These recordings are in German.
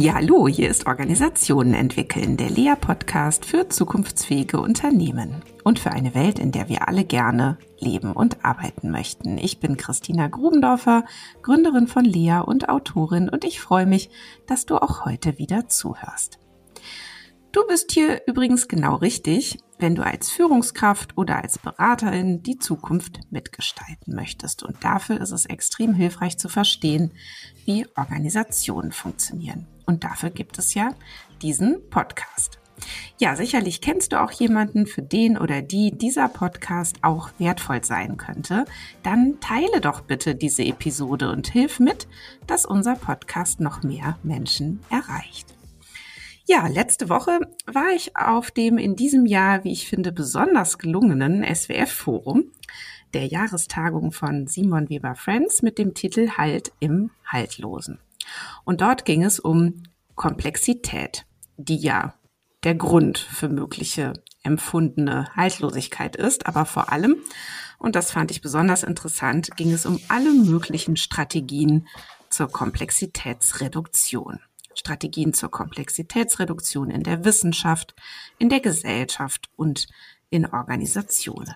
Ja, hallo, hier ist Organisationen entwickeln, der Lea-Podcast für zukunftsfähige Unternehmen und für eine Welt, in der wir alle gerne leben und arbeiten möchten. Ich bin Christina Grubendorfer, Gründerin von Lea und Autorin und ich freue mich, dass du auch heute wieder zuhörst. Du bist hier übrigens genau richtig, wenn du als Führungskraft oder als Beraterin die Zukunft mitgestalten möchtest. Und dafür ist es extrem hilfreich zu verstehen, wie Organisationen funktionieren. Und dafür gibt es ja diesen Podcast. Ja, sicherlich kennst du auch jemanden, für den oder die dieser Podcast auch wertvoll sein könnte. Dann teile doch bitte diese Episode und hilf mit, dass unser Podcast noch mehr Menschen erreicht. Ja, letzte Woche war ich auf dem in diesem Jahr, wie ich finde, besonders gelungenen SWF-Forum, der Jahrestagung von Simon Weber Friends mit dem Titel Halt im Haltlosen. Und dort ging es um Komplexität, die ja der Grund für mögliche empfundene Haltlosigkeit ist, aber vor allem, und das fand ich besonders interessant, ging es um alle möglichen Strategien zur Komplexitätsreduktion. Strategien zur Komplexitätsreduktion in der Wissenschaft, in der Gesellschaft und in Organisationen.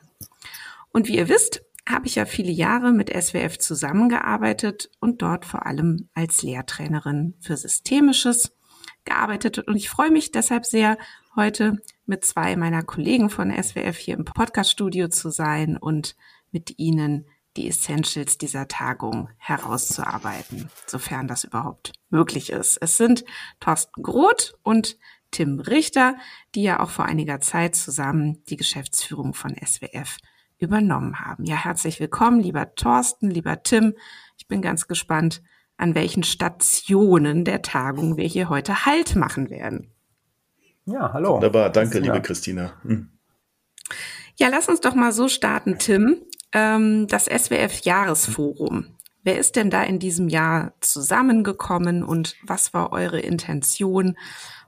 Und wie ihr wisst, habe ich ja viele Jahre mit SWF zusammengearbeitet und dort vor allem als Lehrtrainerin für Systemisches gearbeitet. Und ich freue mich deshalb sehr, heute mit zwei meiner Kollegen von SWF hier im Podcaststudio zu sein und mit Ihnen die Essentials dieser Tagung herauszuarbeiten, sofern das überhaupt möglich ist. Es sind Thorsten Groth und Tim Richter, die ja auch vor einiger Zeit zusammen die Geschäftsführung von SWF übernommen haben. Ja, herzlich willkommen, lieber Thorsten, lieber Tim. Ich bin ganz gespannt, an welchen Stationen der Tagung wir hier heute Halt machen werden. Ja, hallo. Wunderbar, danke, liebe Christina. Hm. Ja, lass uns doch mal so starten, Tim ähm, das SWF-Jahresforum. Wer ist denn da in diesem Jahr zusammengekommen und was war eure Intention?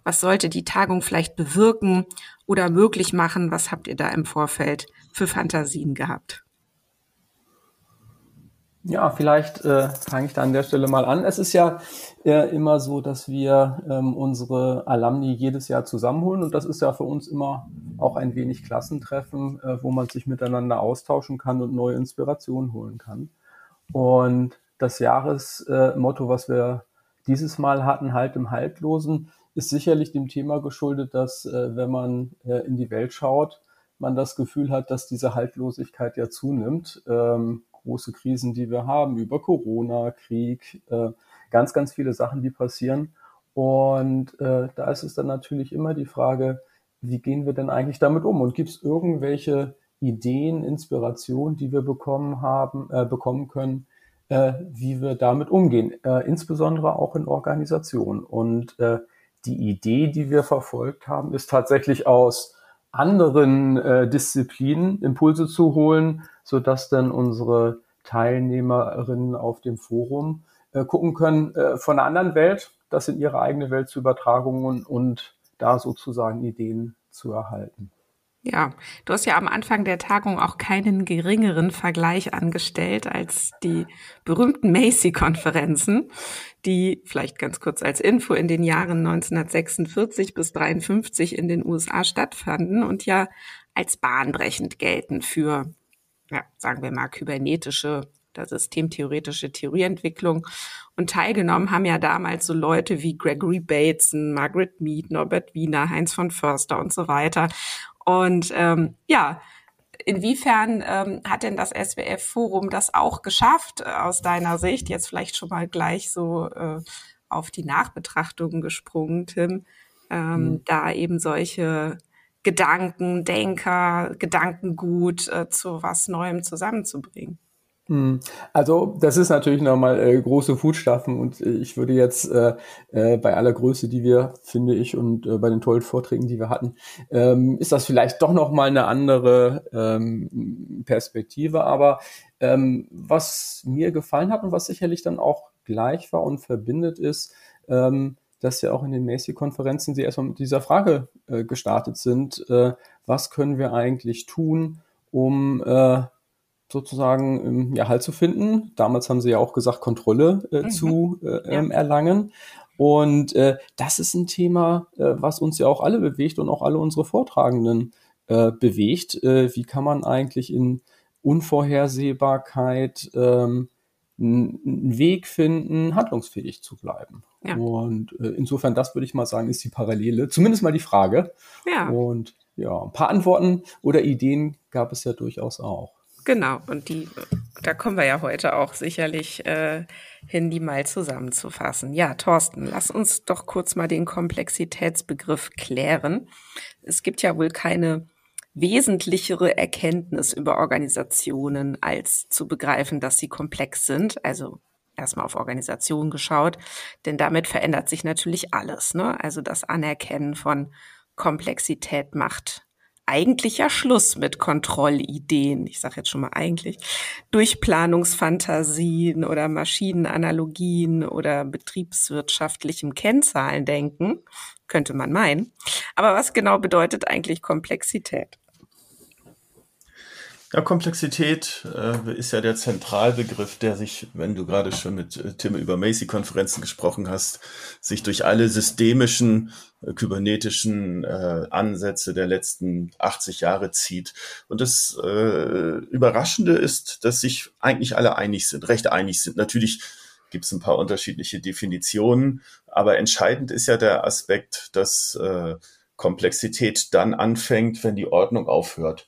Was sollte die Tagung vielleicht bewirken oder möglich machen? Was habt ihr da im Vorfeld für Fantasien gehabt? Ja, vielleicht äh, fange ich da an der Stelle mal an. Es ist ja äh, immer so, dass wir ähm, unsere Alumni jedes Jahr zusammenholen und das ist ja für uns immer auch ein wenig Klassentreffen, äh, wo man sich miteinander austauschen kann und neue Inspirationen holen kann. Und das Jahresmotto, was wir dieses Mal hatten, Halt im Haltlosen, ist sicherlich dem Thema geschuldet, dass äh, wenn man äh, in die Welt schaut, man das Gefühl hat, dass diese Haltlosigkeit ja zunimmt. Ähm, große Krisen, die wir haben, über Corona, Krieg, äh, ganz, ganz viele Sachen, die passieren. Und äh, da ist es dann natürlich immer die Frage, wie gehen wir denn eigentlich damit um? Und gibt es irgendwelche Ideen, Inspirationen, die wir bekommen haben, äh, bekommen können, äh, wie wir damit umgehen, äh, insbesondere auch in Organisationen. Und äh, die Idee, die wir verfolgt haben, ist tatsächlich aus anderen äh, Disziplinen Impulse zu holen, so dass dann unsere Teilnehmerinnen auf dem Forum äh, gucken können äh, von einer anderen Welt, das in ihre eigene Welt zu übertragen und, und da sozusagen Ideen zu erhalten. Ja, du hast ja am Anfang der Tagung auch keinen geringeren Vergleich angestellt als die berühmten Macy-Konferenzen, die vielleicht ganz kurz als Info in den Jahren 1946 bis 53 in den USA stattfanden und ja als bahnbrechend gelten für, ja, sagen wir mal, kybernetische oder systemtheoretische Theorieentwicklung. Und teilgenommen haben ja damals so Leute wie Gregory Bateson, Margaret Mead, Norbert Wiener, Heinz von Förster und so weiter. Und ähm, ja, inwiefern ähm, hat denn das SWF-Forum das auch geschafft, äh, aus deiner Sicht? Jetzt vielleicht schon mal gleich so äh, auf die Nachbetrachtungen gesprungen, Tim, ähm, mhm. da eben solche Gedanken, Denker, Gedankengut äh, zu was Neuem zusammenzubringen. Hm. Also das ist natürlich nochmal äh, große Fußstapfen und äh, ich würde jetzt äh, äh, bei aller Größe, die wir, finde ich, und äh, bei den tollen Vorträgen, die wir hatten, ähm, ist das vielleicht doch nochmal eine andere ähm, Perspektive. Aber ähm, was mir gefallen hat und was sicherlich dann auch gleich war und verbindet ist, ähm, dass ja auch in den Macy-Konferenzen sie erstmal mit dieser Frage äh, gestartet sind, was können wir eigentlich tun, um sozusagen ähm, ja, Halt zu finden. Damals haben sie ja auch gesagt, Kontrolle äh, mhm. zu äh, ähm, erlangen. Und äh, das ist ein Thema, äh, was uns ja auch alle bewegt und auch alle unsere Vortragenden äh, bewegt. Äh, wie kann man eigentlich in Unvorhersehbarkeit ähm, einen Weg finden, handlungsfähig zu bleiben. Ja. Und äh, insofern, das würde ich mal sagen, ist die Parallele, zumindest mal die Frage. Ja. Und ja, ein paar Antworten oder Ideen gab es ja durchaus auch. Genau, und die, da kommen wir ja heute auch sicherlich äh, hin, die mal zusammenzufassen. Ja, Thorsten, lass uns doch kurz mal den Komplexitätsbegriff klären. Es gibt ja wohl keine wesentlichere Erkenntnis über Organisationen, als zu begreifen, dass sie komplex sind. Also erstmal auf Organisation geschaut, denn damit verändert sich natürlich alles. Ne? Also das Anerkennen von Komplexität macht eigentlich ja Schluss mit Kontrollideen. Ich sage jetzt schon mal eigentlich. Durchplanungsfantasien oder Maschinenanalogien oder betriebswirtschaftlichem Kennzahlendenken, könnte man meinen. Aber was genau bedeutet eigentlich Komplexität? Ja, Komplexität äh, ist ja der Zentralbegriff, der sich, wenn du gerade schon mit äh, Tim über Macy-Konferenzen gesprochen hast, sich durch alle systemischen, äh, kybernetischen äh, Ansätze der letzten 80 Jahre zieht. Und das äh, Überraschende ist, dass sich eigentlich alle einig sind, recht einig sind. Natürlich gibt es ein paar unterschiedliche Definitionen, aber entscheidend ist ja der Aspekt, dass Komplexität dann anfängt, wenn die Ordnung aufhört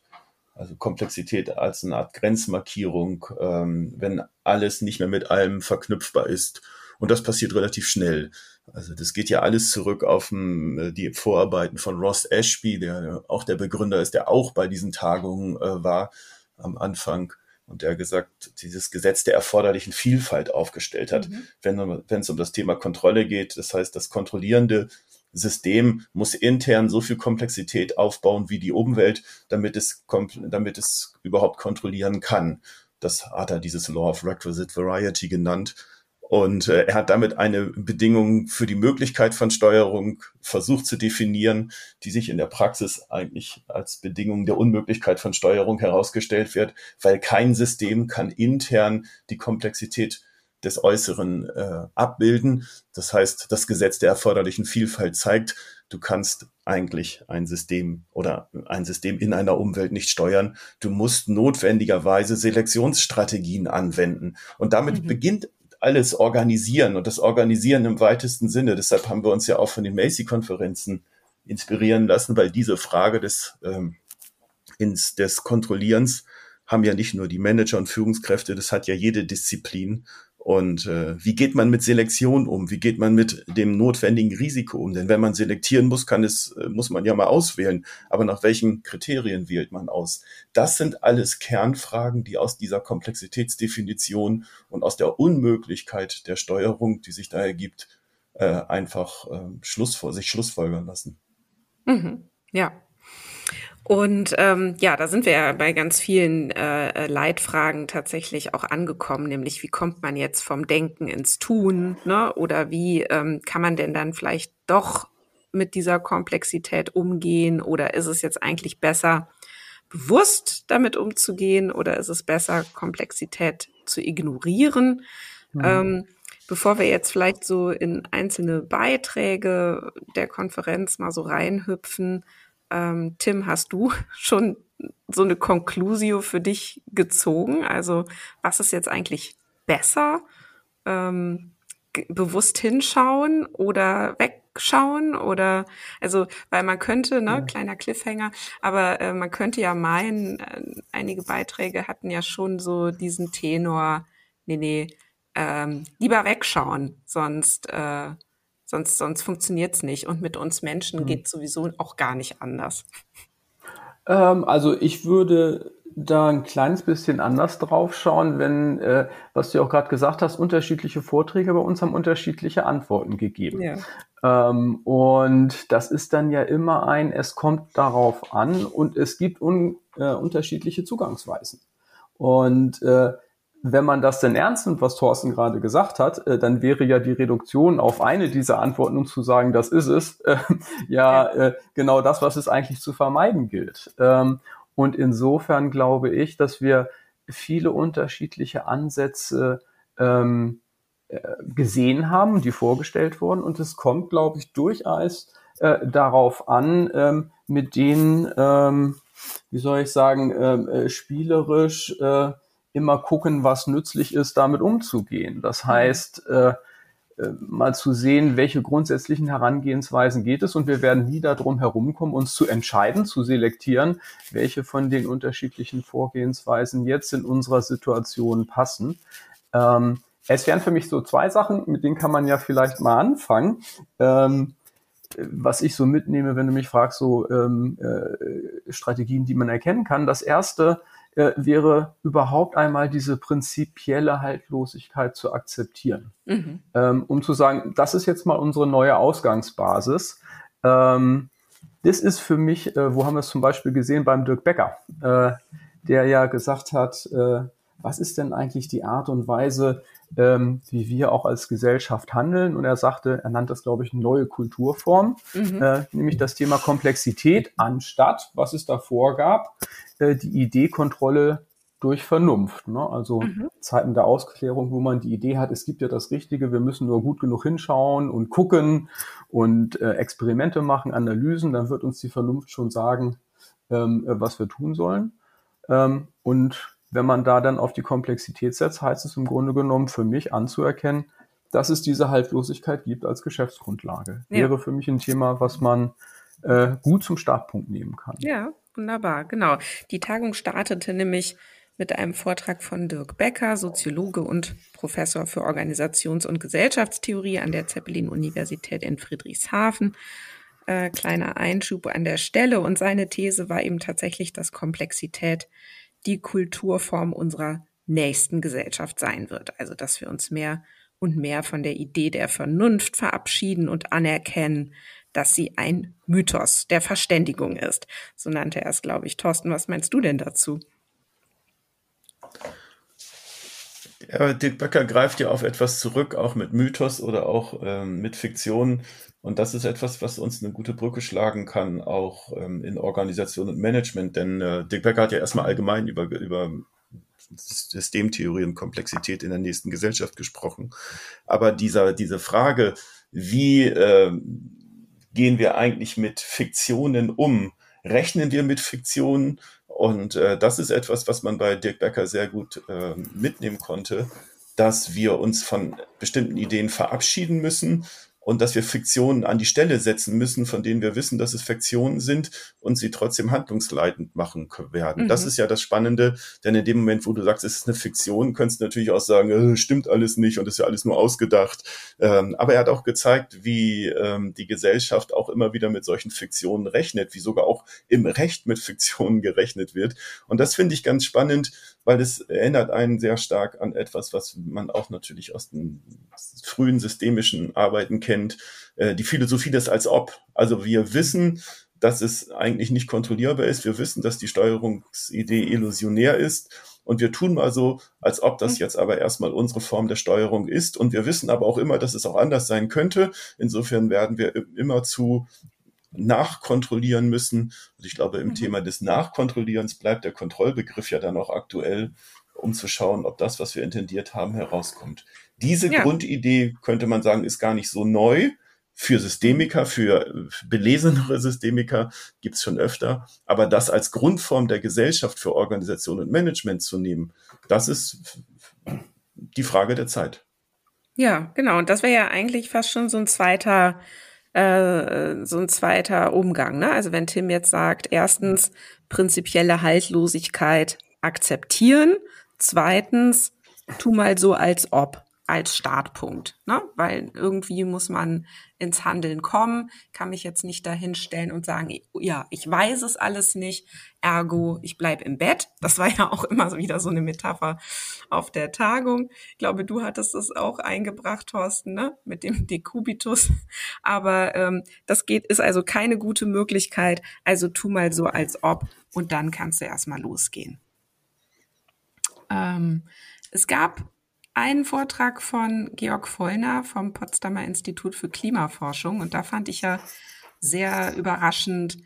also Komplexität als eine Art Grenzmarkierung, ähm, wenn alles nicht mehr mit allem verknüpfbar ist. Und das passiert relativ schnell. Also das geht ja alles zurück auf um, äh, die Vorarbeiten von Ross Ashby, der auch der Begründer ist, der auch bei diesen Tagungen äh, war am Anfang und der gesagt, dieses Gesetz der erforderlichen Vielfalt aufgestellt hat, mhm. wenn es um das Thema Kontrolle geht. Das heißt, das kontrollierende System muss intern so viel Komplexität aufbauen wie die Umwelt, damit es, damit es überhaupt kontrollieren kann. Das hat er dieses Law of Requisite Variety genannt. Und äh, er hat damit eine Bedingung für die Möglichkeit von Steuerung versucht zu definieren, die sich in der Praxis eigentlich als Bedingung der Unmöglichkeit von Steuerung herausgestellt wird, weil kein System kann intern die Komplexität des Äußeren äh, abbilden. Das heißt, das Gesetz der erforderlichen Vielfalt zeigt, du kannst eigentlich ein System oder ein System in einer Umwelt nicht steuern. Du musst notwendigerweise Selektionsstrategien anwenden. Und damit mhm. beginnt alles organisieren und das Organisieren im weitesten Sinne. Deshalb haben wir uns ja auch von den Macy-Konferenzen inspirieren lassen, weil diese Frage des, ähm, ins, des Kontrollierens haben ja nicht nur die Manager und Führungskräfte, das hat ja jede Disziplin. Und äh, wie geht man mit Selektion um? Wie geht man mit dem notwendigen Risiko um? Denn wenn man selektieren muss, kann es, äh, muss man ja mal auswählen. Aber nach welchen Kriterien wählt man aus? Das sind alles Kernfragen, die aus dieser Komplexitätsdefinition und aus der Unmöglichkeit der Steuerung, die sich da ergibt, äh, einfach äh, Schluss, sich schlussfolgern lassen. Mhm. Ja, und ähm, ja, da sind wir ja bei ganz vielen äh, äh, Leitfragen tatsächlich auch angekommen, nämlich wie kommt man jetzt vom Denken ins Tun, ne? Oder wie ähm, kann man denn dann vielleicht doch mit dieser Komplexität umgehen? Oder ist es jetzt eigentlich besser, bewusst damit umzugehen? Oder ist es besser, Komplexität zu ignorieren? Mhm. Ähm, bevor wir jetzt vielleicht so in einzelne Beiträge der Konferenz mal so reinhüpfen, ähm, Tim, hast du schon so eine Conclusio für dich gezogen? Also was ist jetzt eigentlich besser? Ähm, bewusst hinschauen oder wegschauen oder also weil man könnte ne ja. kleiner Cliffhanger aber äh, man könnte ja meinen äh, einige Beiträge hatten ja schon so diesen Tenor nee nee ähm, lieber wegschauen sonst äh, Sonst, sonst funktioniert es nicht. Und mit uns Menschen mhm. geht sowieso auch gar nicht anders. Ähm, also ich würde da ein kleines bisschen anders drauf schauen, wenn, äh, was du auch gerade gesagt hast, unterschiedliche Vorträge bei uns haben unterschiedliche Antworten gegeben. Ja. Ähm, und das ist dann ja immer ein, es kommt darauf an und es gibt un, äh, unterschiedliche Zugangsweisen. Und äh, wenn man das denn ernst nimmt, was Thorsten gerade gesagt hat, äh, dann wäre ja die Reduktion auf eine dieser Antworten und zu sagen, das ist es, äh, ja, äh, genau das, was es eigentlich zu vermeiden gilt. Ähm, und insofern glaube ich, dass wir viele unterschiedliche Ansätze ähm, äh, gesehen haben, die vorgestellt wurden. Und es kommt, glaube ich, durchaus äh, darauf an, ähm, mit denen, ähm, wie soll ich sagen, ähm, äh, spielerisch äh, immer gucken, was nützlich ist, damit umzugehen. Das mhm. heißt, äh, äh, mal zu sehen, welche grundsätzlichen Herangehensweisen geht es. Und wir werden nie darum herumkommen, uns zu entscheiden, zu selektieren, welche von den unterschiedlichen Vorgehensweisen jetzt in unserer Situation passen. Ähm, es wären für mich so zwei Sachen, mit denen kann man ja vielleicht mal anfangen. Ähm, was ich so mitnehme, wenn du mich fragst, so ähm, äh, Strategien, die man erkennen kann. Das erste äh, wäre überhaupt einmal diese prinzipielle Haltlosigkeit zu akzeptieren, mhm. ähm, um zu sagen, das ist jetzt mal unsere neue Ausgangsbasis. Ähm, das ist für mich, äh, wo haben wir es zum Beispiel gesehen beim Dirk Becker, äh, der ja gesagt hat, äh, was ist denn eigentlich die Art und Weise, ähm, wie wir auch als Gesellschaft handeln. Und er sagte, er nannte das, glaube ich, neue Kulturform, mhm. äh, nämlich das Thema Komplexität anstatt, was es davor gab, äh, die Idee Kontrolle durch Vernunft. Ne? Also mhm. Zeiten der Ausklärung, wo man die Idee hat, es gibt ja das Richtige, wir müssen nur gut genug hinschauen und gucken und äh, Experimente machen, Analysen, dann wird uns die Vernunft schon sagen, ähm, äh, was wir tun sollen. Ähm, und wenn man da dann auf die Komplexität setzt, heißt es im Grunde genommen für mich anzuerkennen, dass es diese Haltlosigkeit gibt als Geschäftsgrundlage. Ja. Wäre für mich ein Thema, was man äh, gut zum Startpunkt nehmen kann. Ja, wunderbar, genau. Die Tagung startete nämlich mit einem Vortrag von Dirk Becker, Soziologe und Professor für Organisations- und Gesellschaftstheorie an der Zeppelin-Universität in Friedrichshafen. Äh, kleiner Einschub an der Stelle. Und seine These war eben tatsächlich, dass Komplexität die Kulturform unserer nächsten Gesellschaft sein wird. Also, dass wir uns mehr und mehr von der Idee der Vernunft verabschieden und anerkennen, dass sie ein Mythos der Verständigung ist. So nannte er es, glaube ich. Thorsten, was meinst du denn dazu? Ja, Dirk Böcker greift ja auf etwas zurück, auch mit Mythos oder auch ähm, mit Fiktion. Und das ist etwas, was uns eine gute Brücke schlagen kann, auch ähm, in Organisation und Management. Denn äh, Dirk Becker hat ja erstmal allgemein über, über Systemtheorie und Komplexität in der nächsten Gesellschaft gesprochen. Aber dieser, diese Frage, wie äh, gehen wir eigentlich mit Fiktionen um? Rechnen wir mit Fiktionen? Und äh, das ist etwas, was man bei Dirk Becker sehr gut äh, mitnehmen konnte, dass wir uns von bestimmten Ideen verabschieden müssen und dass wir Fiktionen an die Stelle setzen müssen, von denen wir wissen, dass es Fiktionen sind und sie trotzdem handlungsleitend machen werden. Mhm. Das ist ja das Spannende, denn in dem Moment, wo du sagst, es ist eine Fiktion, könntest du natürlich auch sagen, äh, stimmt alles nicht und ist ja alles nur ausgedacht. Ähm, aber er hat auch gezeigt, wie ähm, die Gesellschaft auch immer wieder mit solchen Fiktionen rechnet, wie sogar auch im Recht mit Fiktionen gerechnet wird. Und das finde ich ganz spannend, weil es erinnert einen sehr stark an etwas, was man auch natürlich aus den frühen systemischen Arbeiten kennt, äh, die Philosophie des als ob. Also wir wissen, dass es eigentlich nicht kontrollierbar ist. Wir wissen, dass die Steuerungsidee illusionär ist. Und wir tun mal so, als ob das mhm. jetzt aber erstmal unsere Form der Steuerung ist. Und wir wissen aber auch immer, dass es auch anders sein könnte. Insofern werden wir immer zu nachkontrollieren müssen. Und ich glaube, im mhm. Thema des Nachkontrollierens bleibt der Kontrollbegriff ja dann auch aktuell, um zu schauen, ob das, was wir intendiert haben, herauskommt. Diese ja. Grundidee, könnte man sagen, ist gar nicht so neu. Für Systemiker, für belesenere Systemiker gibt's schon öfter. Aber das als Grundform der Gesellschaft für Organisation und Management zu nehmen, das ist die Frage der Zeit. Ja, genau. Und das wäre ja eigentlich fast schon so ein zweiter äh, so ein zweiter Umgang. Ne? Also wenn Tim jetzt sagt, erstens prinzipielle Haltlosigkeit akzeptieren, zweitens tu mal so als ob als Startpunkt, ne? weil irgendwie muss man ins Handeln kommen, kann mich jetzt nicht dahinstellen und sagen, ja, ich weiß es alles nicht, ergo, ich bleib im Bett. Das war ja auch immer wieder so eine Metapher auf der Tagung. Ich glaube, du hattest es auch eingebracht, Thorsten, ne? mit dem Dekubitus. Aber ähm, das geht, ist also keine gute Möglichkeit. Also tu mal so, als ob und dann kannst du erstmal losgehen. Ähm, es gab einen Vortrag von Georg Vollner vom Potsdamer Institut für Klimaforschung und da fand ich ja sehr überraschend,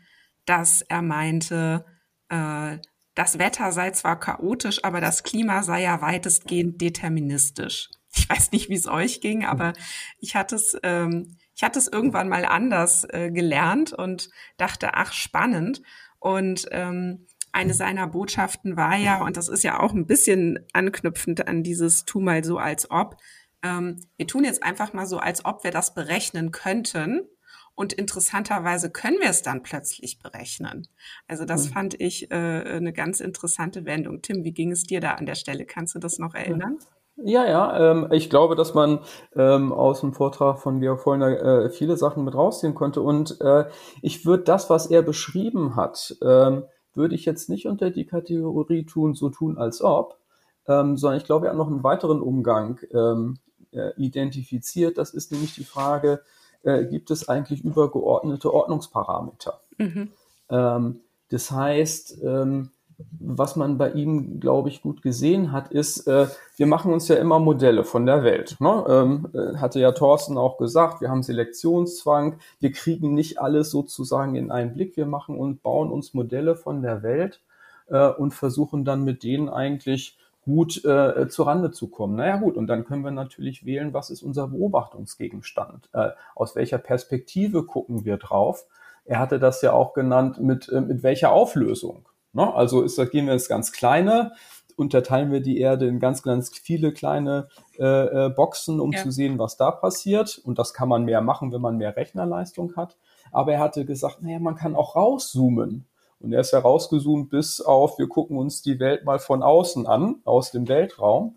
dass er meinte, äh, das Wetter sei zwar chaotisch, aber das Klima sei ja weitestgehend deterministisch. Ich weiß nicht, wie es euch ging, aber ich hatte es, ähm, ich hatte es irgendwann mal anders äh, gelernt und dachte, ach, spannend. Und ähm, eine seiner Botschaften war ja, und das ist ja auch ein bisschen anknüpfend an dieses Tu mal so als ob, ähm, wir tun jetzt einfach mal so, als ob wir das berechnen könnten. Und interessanterweise können wir es dann plötzlich berechnen. Also das mhm. fand ich äh, eine ganz interessante Wendung. Tim, wie ging es dir da an der Stelle? Kannst du das noch erinnern? Ja, ja, ähm, ich glaube, dass man ähm, aus dem Vortrag von Georg Vollner äh, viele Sachen mit rausziehen konnte. Und äh, ich würde das, was er beschrieben hat, ähm, würde ich jetzt nicht unter die Kategorie tun, so tun als ob, ähm, sondern ich glaube, er hat noch einen weiteren Umgang ähm, äh, identifiziert. Das ist nämlich die Frage, äh, gibt es eigentlich übergeordnete Ordnungsparameter? Mhm. Ähm, das heißt, ähm, was man bei ihm, glaube ich, gut gesehen hat, ist, äh, wir machen uns ja immer Modelle von der Welt. Ne? Ähm, äh, hatte ja Thorsten auch gesagt, wir haben Selektionszwang, wir kriegen nicht alles sozusagen in einen Blick, wir machen und bauen uns Modelle von der Welt äh, und versuchen dann mit denen eigentlich gut äh, zu Rande zu kommen. Naja gut, und dann können wir natürlich wählen, was ist unser Beobachtungsgegenstand, äh, aus welcher Perspektive gucken wir drauf. Er hatte das ja auch genannt, mit, äh, mit welcher Auflösung. Ne? Also ist, da gehen wir ins ganz Kleine, unterteilen wir die Erde in ganz, ganz viele kleine äh, äh, Boxen, um ja. zu sehen, was da passiert. Und das kann man mehr machen, wenn man mehr Rechnerleistung hat. Aber er hatte gesagt, naja, man kann auch rauszoomen. Und er ist ja rausgezoomt bis auf, wir gucken uns die Welt mal von außen an, aus dem Weltraum.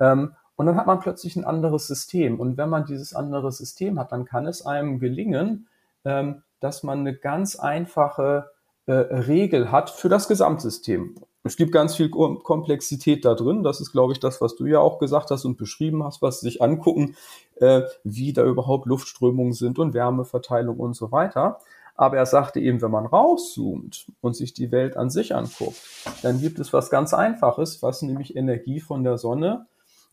Ähm, und dann hat man plötzlich ein anderes System. Und wenn man dieses andere System hat, dann kann es einem gelingen, ähm, dass man eine ganz einfache äh, Regel hat für das Gesamtsystem. Es gibt ganz viel Komplexität da drin. Das ist, glaube ich, das, was du ja auch gesagt hast und beschrieben hast, was sich angucken, äh, wie da überhaupt Luftströmungen sind und Wärmeverteilung und so weiter. Aber er sagte eben, wenn man rauszoomt und sich die Welt an sich anguckt, dann gibt es was ganz Einfaches, was nämlich Energie von der Sonne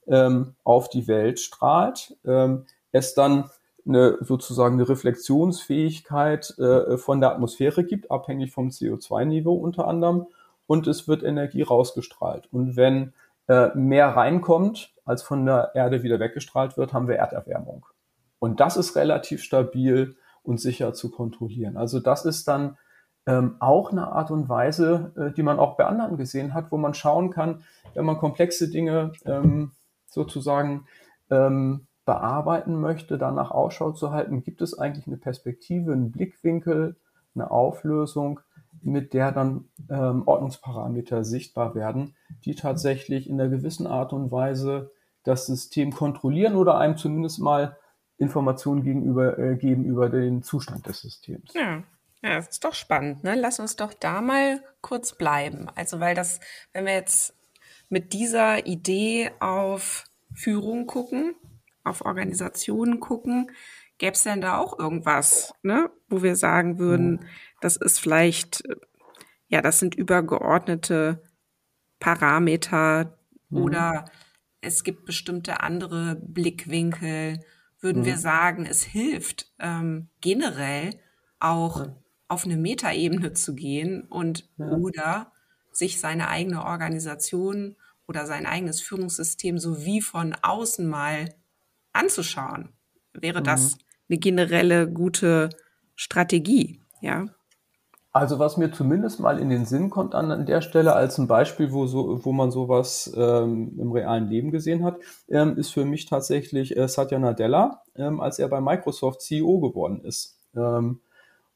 ähm, auf die Welt strahlt, ähm, es dann eine sozusagen eine Reflexionsfähigkeit äh, von der Atmosphäre gibt, abhängig vom CO2-Niveau unter anderem, und es wird Energie rausgestrahlt. Und wenn äh, mehr reinkommt, als von der Erde wieder weggestrahlt wird, haben wir Erderwärmung. Und das ist relativ stabil und sicher zu kontrollieren. Also das ist dann ähm, auch eine Art und Weise, äh, die man auch bei anderen gesehen hat, wo man schauen kann, wenn man komplexe Dinge ähm, sozusagen ähm, bearbeiten möchte, danach Ausschau zu halten, gibt es eigentlich eine Perspektive, einen Blickwinkel, eine Auflösung, mit der dann ähm, Ordnungsparameter sichtbar werden, die tatsächlich in einer gewissen Art und Weise das System kontrollieren oder einem zumindest mal Informationen gegenüber äh, geben über den Zustand des Systems. Ja. Ja, das ist doch spannend, ne? Lass uns doch da mal kurz bleiben. Also, weil das, wenn wir jetzt mit dieser Idee auf Führung gucken, auf Organisationen gucken, gäbe es denn da auch irgendwas, ne, wo wir sagen würden, das ist vielleicht, ja, das sind übergeordnete Parameter mhm. oder es gibt bestimmte andere Blickwinkel. Würden mhm. wir sagen, es hilft ähm, generell auch auf eine Metaebene zu gehen und ja. oder sich seine eigene Organisation oder sein eigenes Führungssystem sowie von außen mal anzuschauen. Wäre mhm. das eine generelle gute Strategie, ja? Also was mir zumindest mal in den Sinn kommt an, an der Stelle als ein Beispiel, wo, so, wo man sowas ähm, im realen Leben gesehen hat, ähm, ist für mich tatsächlich äh, Satya Nadella, ähm, als er bei Microsoft CEO geworden ist. Ähm,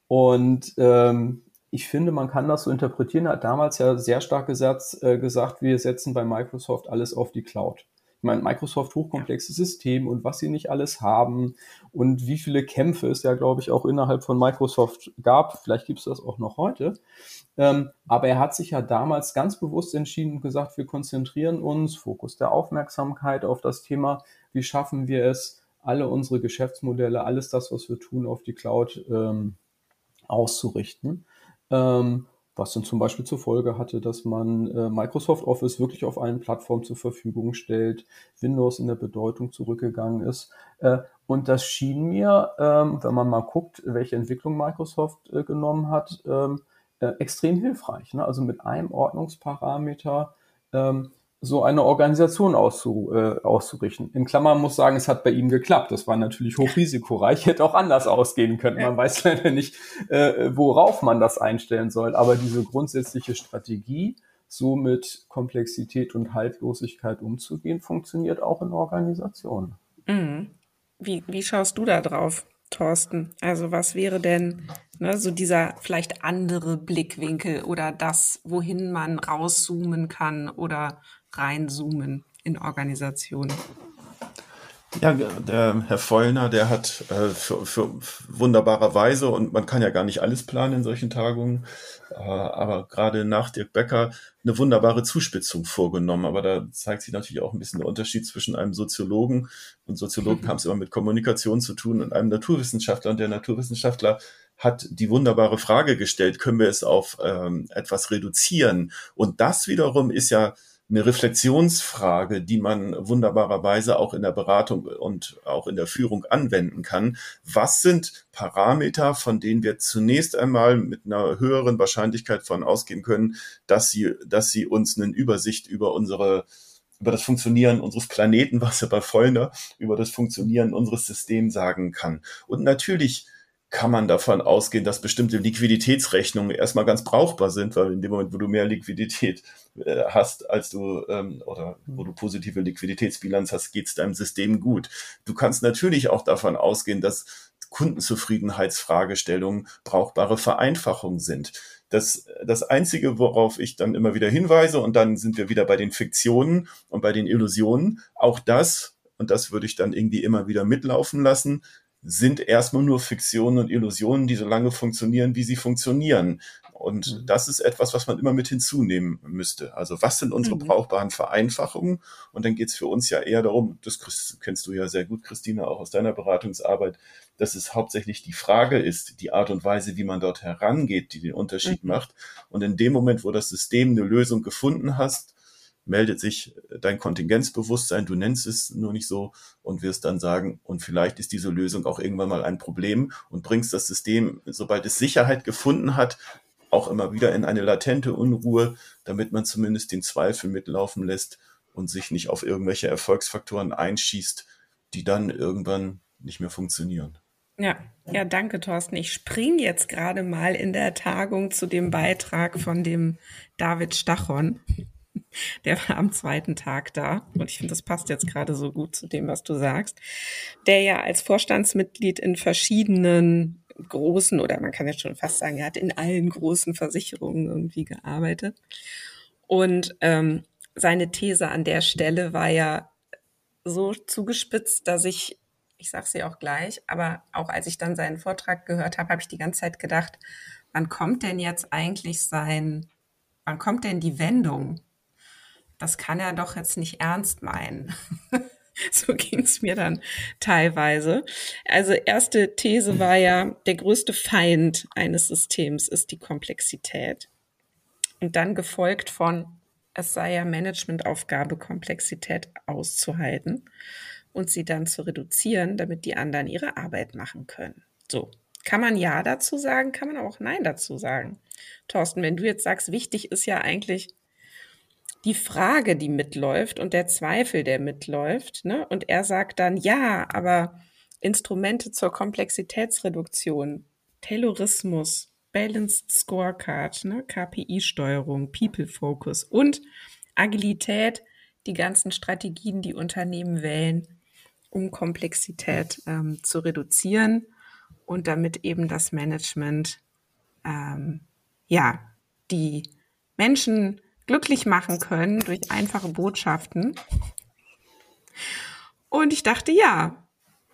und ähm, ich finde, man kann das so interpretieren. Er hat damals ja sehr stark gesagt, äh, gesagt, wir setzen bei Microsoft alles auf die Cloud. Ich meine, Microsoft hochkomplexes System und was sie nicht alles haben und wie viele Kämpfe es ja, glaube ich, auch innerhalb von Microsoft gab. Vielleicht gibt es das auch noch heute. Ähm, aber er hat sich ja damals ganz bewusst entschieden und gesagt, wir konzentrieren uns, Fokus der Aufmerksamkeit auf das Thema, wie schaffen wir es, alle unsere Geschäftsmodelle, alles das, was wir tun, auf die Cloud ähm, auszurichten. Ähm, was dann zum Beispiel zur Folge hatte, dass man äh, Microsoft Office wirklich auf allen Plattformen zur Verfügung stellt, Windows in der Bedeutung zurückgegangen ist. Äh, und das schien mir, ähm, wenn man mal guckt, welche Entwicklung Microsoft äh, genommen hat, ähm, äh, extrem hilfreich. Ne? Also mit einem Ordnungsparameter ähm, so eine Organisation auszu, äh, auszurichten. In Klammern muss sagen, es hat bei ihm geklappt. Das war natürlich hochrisikoreich, hätte auch anders ausgehen können. Man weiß leider nicht, äh, worauf man das einstellen soll. Aber diese grundsätzliche Strategie, so mit Komplexität und Haltlosigkeit umzugehen, funktioniert auch in Organisationen. Mhm. Wie, wie schaust du da drauf, Thorsten? Also was wäre denn ne, so dieser vielleicht andere Blickwinkel oder das, wohin man rauszoomen kann oder reinzoomen in Organisationen? Ja, der Herr Vollner, der hat äh, für, für wunderbarerweise, und man kann ja gar nicht alles planen in solchen Tagungen, äh, aber gerade nach Dirk Becker eine wunderbare Zuspitzung vorgenommen. Aber da zeigt sich natürlich auch ein bisschen der Unterschied zwischen einem Soziologen und Soziologen mhm. haben es immer mit Kommunikation zu tun und einem Naturwissenschaftler. Und der Naturwissenschaftler hat die wunderbare Frage gestellt, können wir es auf ähm, etwas reduzieren? Und das wiederum ist ja eine Reflexionsfrage, die man wunderbarerweise auch in der Beratung und auch in der Führung anwenden kann. Was sind Parameter, von denen wir zunächst einmal mit einer höheren Wahrscheinlichkeit von ausgehen können, dass sie, dass sie uns eine Übersicht über unsere über das Funktionieren unseres Planeten, was ja bei Vollner, über das Funktionieren unseres Systems sagen kann. Und natürlich kann man davon ausgehen, dass bestimmte Liquiditätsrechnungen erstmal ganz brauchbar sind, weil in dem Moment, wo du mehr Liquidität äh, hast, als du ähm, oder wo du positive Liquiditätsbilanz hast, geht es deinem System gut. Du kannst natürlich auch davon ausgehen, dass Kundenzufriedenheitsfragestellungen brauchbare Vereinfachungen sind. Das, das Einzige, worauf ich dann immer wieder hinweise, und dann sind wir wieder bei den Fiktionen und bei den Illusionen, auch das, und das würde ich dann irgendwie immer wieder mitlaufen lassen, sind erstmal nur Fiktionen und Illusionen, die so lange funktionieren, wie sie funktionieren. Und mhm. das ist etwas, was man immer mit hinzunehmen müsste. Also was sind unsere mhm. brauchbaren Vereinfachungen? Und dann geht es für uns ja eher darum, das kennst du ja sehr gut, Christina, auch aus deiner Beratungsarbeit, dass es hauptsächlich die Frage ist, die Art und Weise, wie man dort herangeht, die den Unterschied mhm. macht. Und in dem Moment, wo das System eine Lösung gefunden hast, meldet sich dein Kontingenzbewusstsein, du nennst es nur nicht so und wirst dann sagen, und vielleicht ist diese Lösung auch irgendwann mal ein Problem und bringst das System, sobald es Sicherheit gefunden hat, auch immer wieder in eine latente Unruhe, damit man zumindest den Zweifel mitlaufen lässt und sich nicht auf irgendwelche Erfolgsfaktoren einschießt, die dann irgendwann nicht mehr funktionieren. Ja, ja, danke, Thorsten. Ich springe jetzt gerade mal in der Tagung zu dem Beitrag von dem David Stachon. Der war am zweiten Tag da und ich finde, das passt jetzt gerade so gut zu dem, was du sagst. Der ja als Vorstandsmitglied in verschiedenen großen oder man kann jetzt schon fast sagen, er hat in allen großen Versicherungen irgendwie gearbeitet. Und ähm, seine These an der Stelle war ja so zugespitzt, dass ich, ich sage sie auch gleich, aber auch als ich dann seinen Vortrag gehört habe, habe ich die ganze Zeit gedacht, wann kommt denn jetzt eigentlich sein, wann kommt denn die Wendung? Das kann er doch jetzt nicht ernst meinen. so ging es mir dann teilweise. Also erste These war ja, der größte Feind eines Systems ist die Komplexität. Und dann gefolgt von, es sei ja Managementaufgabe, Komplexität auszuhalten und sie dann zu reduzieren, damit die anderen ihre Arbeit machen können. So. Kann man Ja dazu sagen, kann man auch Nein dazu sagen. Thorsten, wenn du jetzt sagst, wichtig ist ja eigentlich, die Frage, die mitläuft und der Zweifel, der mitläuft. Ne? Und er sagt dann, ja, aber Instrumente zur Komplexitätsreduktion, Taylorismus, Balanced Scorecard, ne? KPI-Steuerung, People Focus und Agilität, die ganzen Strategien, die Unternehmen wählen, um Komplexität ähm, zu reduzieren und damit eben das Management, ähm, ja, die Menschen glücklich machen können durch einfache Botschaften. Und ich dachte, ja,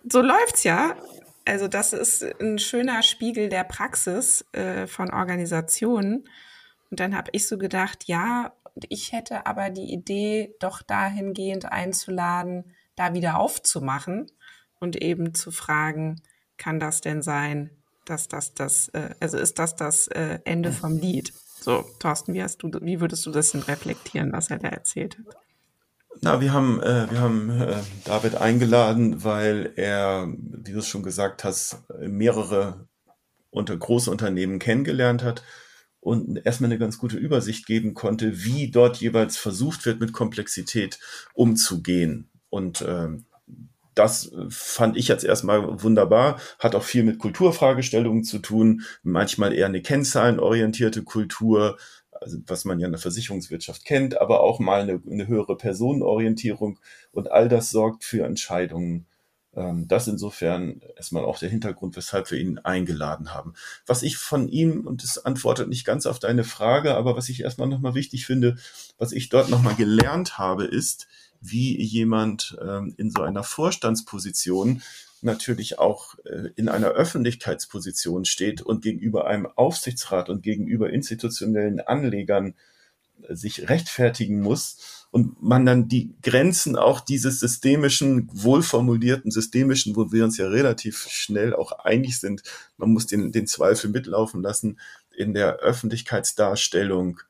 so läuft's ja. Also das ist ein schöner Spiegel der Praxis äh, von Organisationen. Und dann habe ich so gedacht, ja, ich hätte aber die Idee, doch dahingehend einzuladen, da wieder aufzumachen und eben zu fragen, kann das denn sein, dass das das, äh, also ist das das äh, Ende vom Lied? So, Thorsten, wie hast du, wie würdest du das denn reflektieren, was er da erzählt hat? Na, wir haben, äh, wir haben äh, David eingeladen, weil er, wie du es schon gesagt hast, mehrere unter große Unternehmen kennengelernt hat und erstmal eine ganz gute Übersicht geben konnte, wie dort jeweils versucht wird, mit Komplexität umzugehen. Und ähm, das fand ich jetzt erstmal wunderbar, hat auch viel mit Kulturfragestellungen zu tun, manchmal eher eine kennzahlenorientierte Kultur, also was man ja in der Versicherungswirtschaft kennt, aber auch mal eine, eine höhere Personenorientierung und all das sorgt für Entscheidungen. Ähm, das insofern erstmal auch der Hintergrund, weshalb wir ihn eingeladen haben. Was ich von ihm, und das antwortet nicht ganz auf deine Frage, aber was ich erstmal nochmal wichtig finde, was ich dort nochmal gelernt habe, ist, wie jemand ähm, in so einer Vorstandsposition natürlich auch äh, in einer Öffentlichkeitsposition steht und gegenüber einem Aufsichtsrat und gegenüber institutionellen Anlegern äh, sich rechtfertigen muss und man dann die Grenzen auch dieses systemischen, wohlformulierten systemischen, wo wir uns ja relativ schnell auch einig sind, man muss den, den Zweifel mitlaufen lassen, in der Öffentlichkeitsdarstellung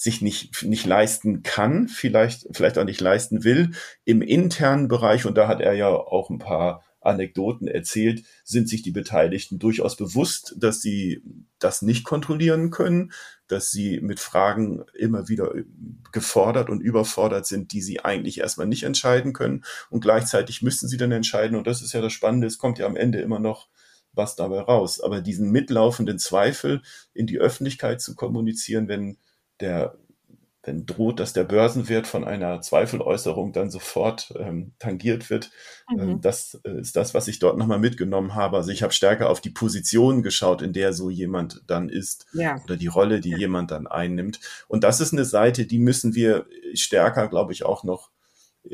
sich nicht, nicht leisten kann, vielleicht, vielleicht auch nicht leisten will. Im internen Bereich, und da hat er ja auch ein paar Anekdoten erzählt, sind sich die Beteiligten durchaus bewusst, dass sie das nicht kontrollieren können, dass sie mit Fragen immer wieder gefordert und überfordert sind, die sie eigentlich erstmal nicht entscheiden können. Und gleichzeitig müssten sie dann entscheiden. Und das ist ja das Spannende. Es kommt ja am Ende immer noch was dabei raus. Aber diesen mitlaufenden Zweifel in die Öffentlichkeit zu kommunizieren, wenn der wenn droht, dass der Börsenwert von einer Zweifeläußerung dann sofort ähm, tangiert wird. Ähm, mhm. Das äh, ist das, was ich dort nochmal mitgenommen habe. Also ich habe stärker auf die Position geschaut, in der so jemand dann ist ja. oder die Rolle, die ja. jemand dann einnimmt. Und das ist eine Seite, die müssen wir stärker, glaube ich, auch noch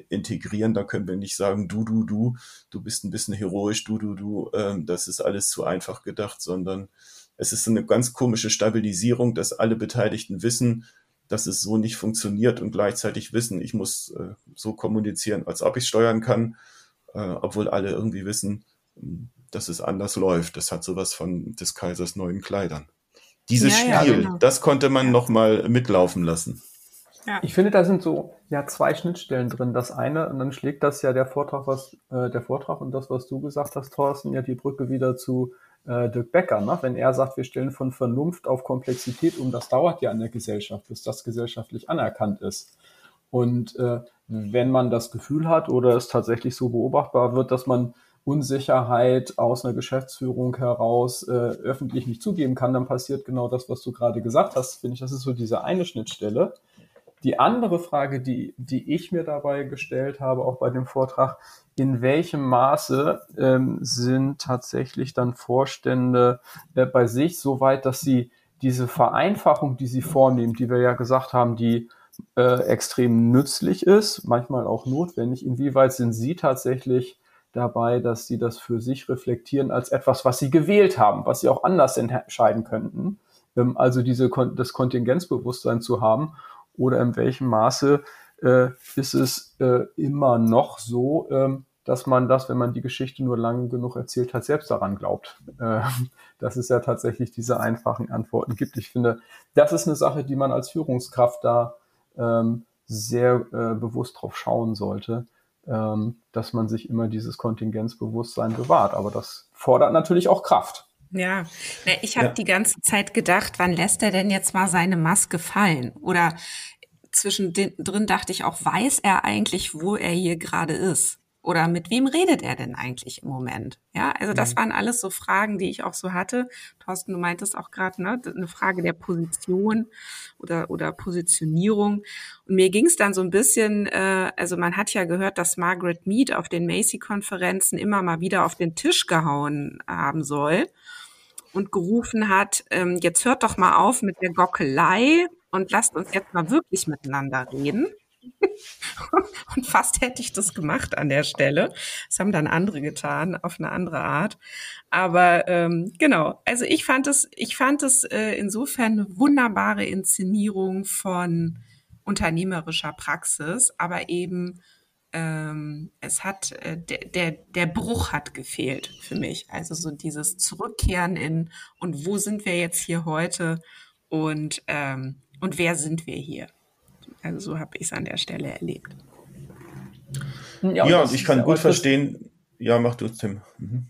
integrieren. Da können wir nicht sagen, du, du, du, du bist ein bisschen heroisch, du, du, du. Ähm, das ist alles zu einfach gedacht, sondern es ist eine ganz komische Stabilisierung, dass alle Beteiligten wissen, dass es so nicht funktioniert und gleichzeitig wissen, ich muss äh, so kommunizieren, als ob ich steuern kann, äh, obwohl alle irgendwie wissen, dass es anders läuft. Das hat sowas von des Kaisers neuen Kleidern. Dieses ja, Spiel, ja, genau. das konnte man ja. noch mal mitlaufen lassen. Ja. Ich finde, da sind so ja zwei Schnittstellen drin. Das eine, und dann schlägt das ja der Vortrag, was äh, der Vortrag und das, was du gesagt hast, Thorsten, ja die Brücke wieder zu äh, Dirk Becker, ne? wenn er sagt, wir stellen von Vernunft auf Komplexität um, das dauert ja in der Gesellschaft, bis das gesellschaftlich anerkannt ist. Und äh, wenn man das Gefühl hat oder es tatsächlich so beobachtbar wird, dass man Unsicherheit aus einer Geschäftsführung heraus äh, öffentlich nicht zugeben kann, dann passiert genau das, was du gerade gesagt hast. Finde ich, das ist so diese eine Schnittstelle. Die andere Frage, die, die ich mir dabei gestellt habe, auch bei dem Vortrag, in welchem Maße ähm, sind tatsächlich dann Vorstände äh, bei sich so weit, dass sie diese Vereinfachung, die sie vornehmen, die wir ja gesagt haben, die äh, extrem nützlich ist, manchmal auch notwendig, inwieweit sind sie tatsächlich dabei, dass sie das für sich reflektieren als etwas, was sie gewählt haben, was sie auch anders entscheiden könnten. Ähm, also diese, das Kontingenzbewusstsein zu haben oder in welchem Maße äh, ist es äh, immer noch so, ähm, dass man das, wenn man die Geschichte nur lange genug erzählt hat, selbst daran glaubt. Äh, dass es ja tatsächlich diese einfachen Antworten gibt. Ich finde, das ist eine Sache, die man als Führungskraft da ähm, sehr äh, bewusst drauf schauen sollte, ähm, dass man sich immer dieses Kontingenzbewusstsein bewahrt. Aber das fordert natürlich auch Kraft. Ja, ich habe ja. die ganze Zeit gedacht, wann lässt er denn jetzt mal seine Maske fallen? Oder zwischendrin dachte ich auch, weiß er eigentlich, wo er hier gerade ist? Oder mit wem redet er denn eigentlich im Moment? Ja, also das mhm. waren alles so Fragen, die ich auch so hatte. Thorsten, du meintest auch gerade, ne, eine Frage der Position oder, oder Positionierung. Und mir ging es dann so ein bisschen, äh, also man hat ja gehört, dass Margaret Mead auf den Macy-Konferenzen immer mal wieder auf den Tisch gehauen haben soll und gerufen hat, ähm, jetzt hört doch mal auf mit der Gockelei und lasst uns jetzt mal wirklich miteinander reden. und fast hätte ich das gemacht an der Stelle. Das haben dann andere getan, auf eine andere Art. Aber ähm, genau, also ich fand es, ich fand es äh, insofern eine wunderbare Inszenierung von unternehmerischer Praxis, aber eben ähm, es hat äh, der, der der Bruch hat gefehlt für mich. Also so dieses Zurückkehren in und wo sind wir jetzt hier heute und ähm, und wer sind wir hier? Also so habe ich es an der Stelle erlebt. Ja, ja ich kann gut verstehen. Ja, mach du, Tim. Mhm.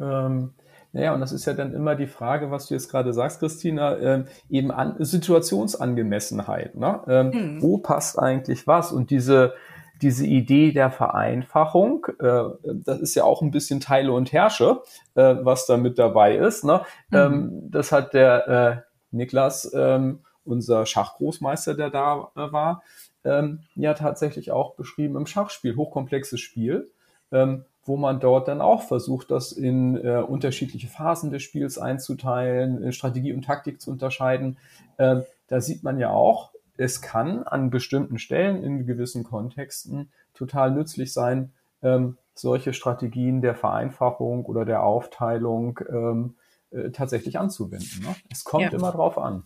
Ähm, Naja, und das ist ja dann immer die Frage, was du jetzt gerade sagst, Christina, äh, eben an Situationsangemessenheit. Ne? Ähm, hm. Wo passt eigentlich was? Und diese, diese Idee der Vereinfachung, äh, das ist ja auch ein bisschen Teile und Herrsche, äh, was da mit dabei ist. Ne? Mhm. Ähm, das hat der äh, Niklas, ähm, unser Schachgroßmeister, der da äh, war, ähm, ja tatsächlich auch beschrieben im Schachspiel, hochkomplexes Spiel, ähm, wo man dort dann auch versucht, das in äh, unterschiedliche Phasen des Spiels einzuteilen, Strategie und Taktik zu unterscheiden. Ähm, da sieht man ja auch, es kann an bestimmten Stellen in gewissen Kontexten total nützlich sein, ähm, solche Strategien der Vereinfachung oder der Aufteilung ähm, äh, tatsächlich anzuwenden. Ne? Es kommt ja. immer drauf an.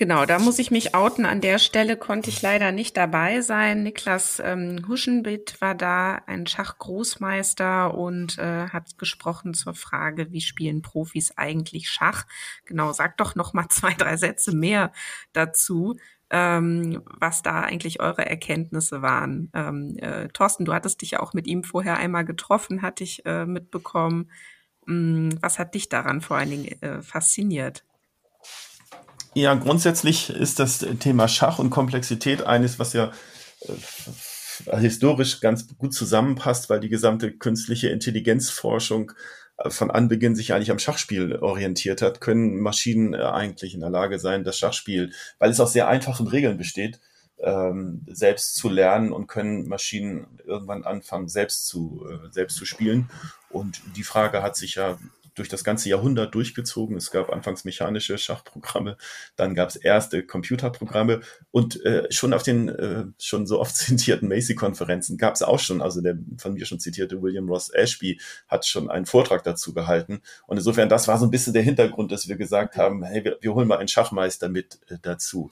Genau, da muss ich mich outen. An der Stelle konnte ich leider nicht dabei sein. Niklas ähm, Huschenbitt war da, ein Schachgroßmeister und äh, hat gesprochen zur Frage, wie spielen Profis eigentlich Schach? Genau, sag doch noch mal zwei, drei Sätze mehr dazu. Ähm, was da eigentlich eure Erkenntnisse waren. Ähm, äh, Thorsten, du hattest dich ja auch mit ihm vorher einmal getroffen, hatte ich äh, mitbekommen. Ähm, was hat dich daran vor allen Dingen äh, fasziniert? Ja, grundsätzlich ist das Thema Schach und Komplexität eines, was ja äh, historisch ganz gut zusammenpasst, weil die gesamte künstliche Intelligenzforschung äh, von Anbeginn sich eigentlich am Schachspiel orientiert hat, können Maschinen äh, eigentlich in der Lage sein, das Schachspiel, weil es aus sehr einfachen Regeln besteht, ähm, selbst zu lernen und können Maschinen irgendwann anfangen, selbst zu, selbst zu spielen. Und die Frage hat sich ja durch das ganze Jahrhundert durchgezogen. Es gab anfangs mechanische Schachprogramme, dann gab es erste Computerprogramme und äh, schon auf den äh, schon so oft zitierten Macy-Konferenzen gab es auch schon, also der von mir schon zitierte William Ross Ashby hat schon einen Vortrag dazu gehalten. Und insofern, das war so ein bisschen der Hintergrund, dass wir gesagt haben, hey, wir, wir holen mal einen Schachmeister mit äh, dazu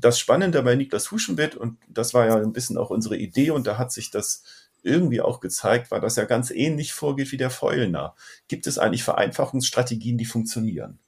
das Spannende bei Niklas Huschenbett, und das war ja ein bisschen auch unsere Idee, und da hat sich das irgendwie auch gezeigt, war, dass er ganz ähnlich vorgeht wie der Feulner. Gibt es eigentlich Vereinfachungsstrategien, die funktionieren?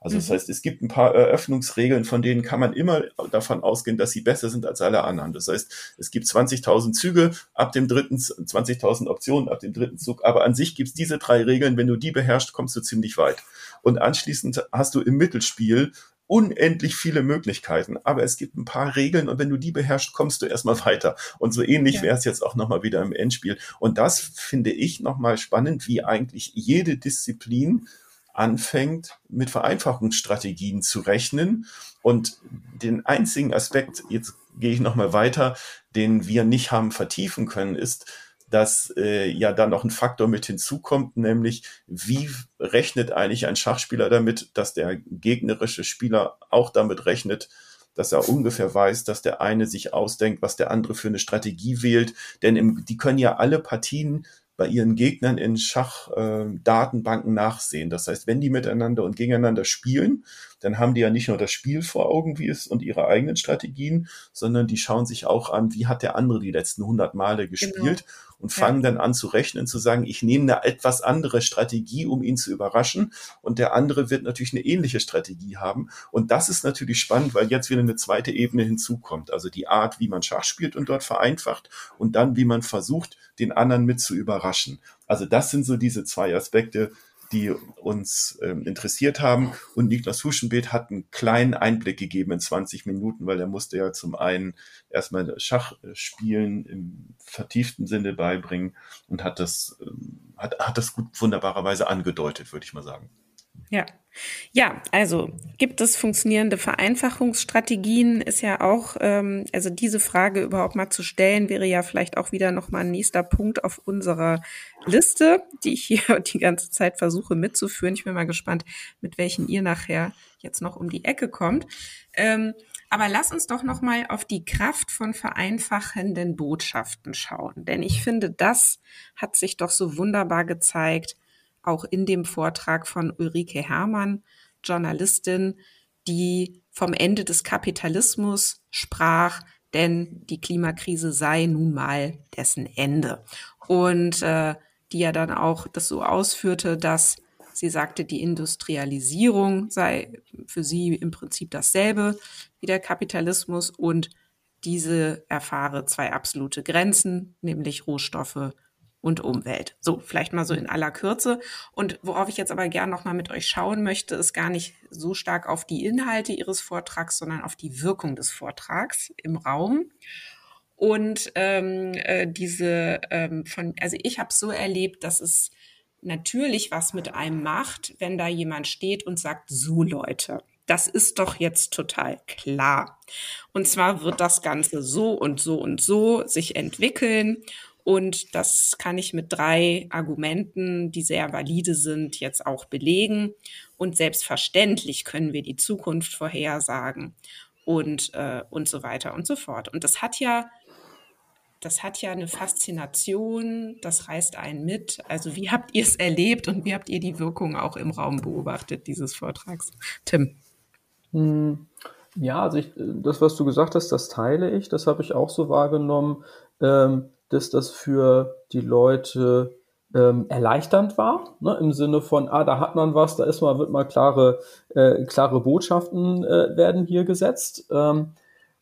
Also das mhm. heißt, es gibt ein paar Eröffnungsregeln, von denen kann man immer davon ausgehen, dass sie besser sind als alle anderen. Das heißt, es gibt 20.000 Züge ab dem dritten, 20.000 Optionen ab dem dritten Zug, aber an sich gibt es diese drei Regeln. Wenn du die beherrschst, kommst du ziemlich weit. Und anschließend hast du im Mittelspiel unendlich viele Möglichkeiten, aber es gibt ein paar Regeln und wenn du die beherrschst, kommst du erstmal weiter. Und so ähnlich ja. wäre es jetzt auch nochmal wieder im Endspiel. Und das finde ich nochmal spannend, wie eigentlich jede Disziplin anfängt, mit Vereinfachungsstrategien zu rechnen. Und den einzigen Aspekt, jetzt gehe ich nochmal weiter, den wir nicht haben vertiefen können, ist, dass äh, ja da noch ein Faktor mit hinzukommt, nämlich wie rechnet eigentlich ein Schachspieler damit, dass der gegnerische Spieler auch damit rechnet, dass er ungefähr weiß, dass der eine sich ausdenkt, was der andere für eine Strategie wählt. Denn im, die können ja alle Partien bei ihren Gegnern in Schachdatenbanken äh, nachsehen. Das heißt, wenn die miteinander und gegeneinander spielen, dann haben die ja nicht nur das Spiel vor Augen, wie es und ihre eigenen Strategien, sondern die schauen sich auch an, wie hat der andere die letzten 100 Male gespielt. Genau und fangen ja. dann an zu rechnen, zu sagen, ich nehme eine etwas andere Strategie, um ihn zu überraschen. Und der andere wird natürlich eine ähnliche Strategie haben. Und das ist natürlich spannend, weil jetzt wieder eine zweite Ebene hinzukommt. Also die Art, wie man Schach spielt und dort vereinfacht und dann, wie man versucht, den anderen mit zu überraschen. Also das sind so diese zwei Aspekte, die uns ähm, interessiert haben. Und Niklas Huschenbeet hat einen kleinen Einblick gegeben in 20 Minuten, weil er musste ja zum einen erstmal Schachspielen im vertieften Sinne beibringen und hat das, ähm, hat, hat das gut wunderbarerweise angedeutet, würde ich mal sagen. Ja. Ja, also gibt es funktionierende Vereinfachungsstrategien? Ist ja auch, ähm, also diese Frage überhaupt mal zu stellen, wäre ja vielleicht auch wieder nochmal ein nächster Punkt auf unserer Liste, die ich hier die ganze Zeit versuche mitzuführen. Ich bin mal gespannt, mit welchen ihr nachher jetzt noch um die Ecke kommt. Ähm, aber lass uns doch nochmal auf die Kraft von vereinfachenden Botschaften schauen. Denn ich finde, das hat sich doch so wunderbar gezeigt auch in dem Vortrag von Ulrike Herrmann, Journalistin, die vom Ende des Kapitalismus sprach, denn die Klimakrise sei nun mal dessen Ende. Und äh, die ja dann auch das so ausführte, dass sie sagte, die Industrialisierung sei für sie im Prinzip dasselbe wie der Kapitalismus und diese erfahre zwei absolute Grenzen, nämlich Rohstoffe und Umwelt. So, vielleicht mal so in aller Kürze. Und worauf ich jetzt aber gern nochmal mit euch schauen möchte, ist gar nicht so stark auf die Inhalte Ihres Vortrags, sondern auf die Wirkung des Vortrags im Raum. Und ähm, äh, diese ähm, von, also ich habe so erlebt, dass es natürlich was mit einem macht, wenn da jemand steht und sagt, so Leute, das ist doch jetzt total klar. Und zwar wird das Ganze so und so und so sich entwickeln. Und das kann ich mit drei Argumenten, die sehr valide sind, jetzt auch belegen. Und selbstverständlich können wir die Zukunft vorhersagen und, äh, und so weiter und so fort. Und das hat ja das hat ja eine Faszination, das reißt einen mit. Also wie habt ihr es erlebt und wie habt ihr die Wirkung auch im Raum beobachtet dieses Vortrags? Tim. Hm, ja, also ich, das, was du gesagt hast, das teile ich. Das habe ich auch so wahrgenommen, ähm, dass das für die Leute ähm, erleichternd war, ne, im Sinne von, ah, da hat man was, da ist mal, wird mal klare, äh, klare Botschaften äh, werden hier gesetzt. Ähm,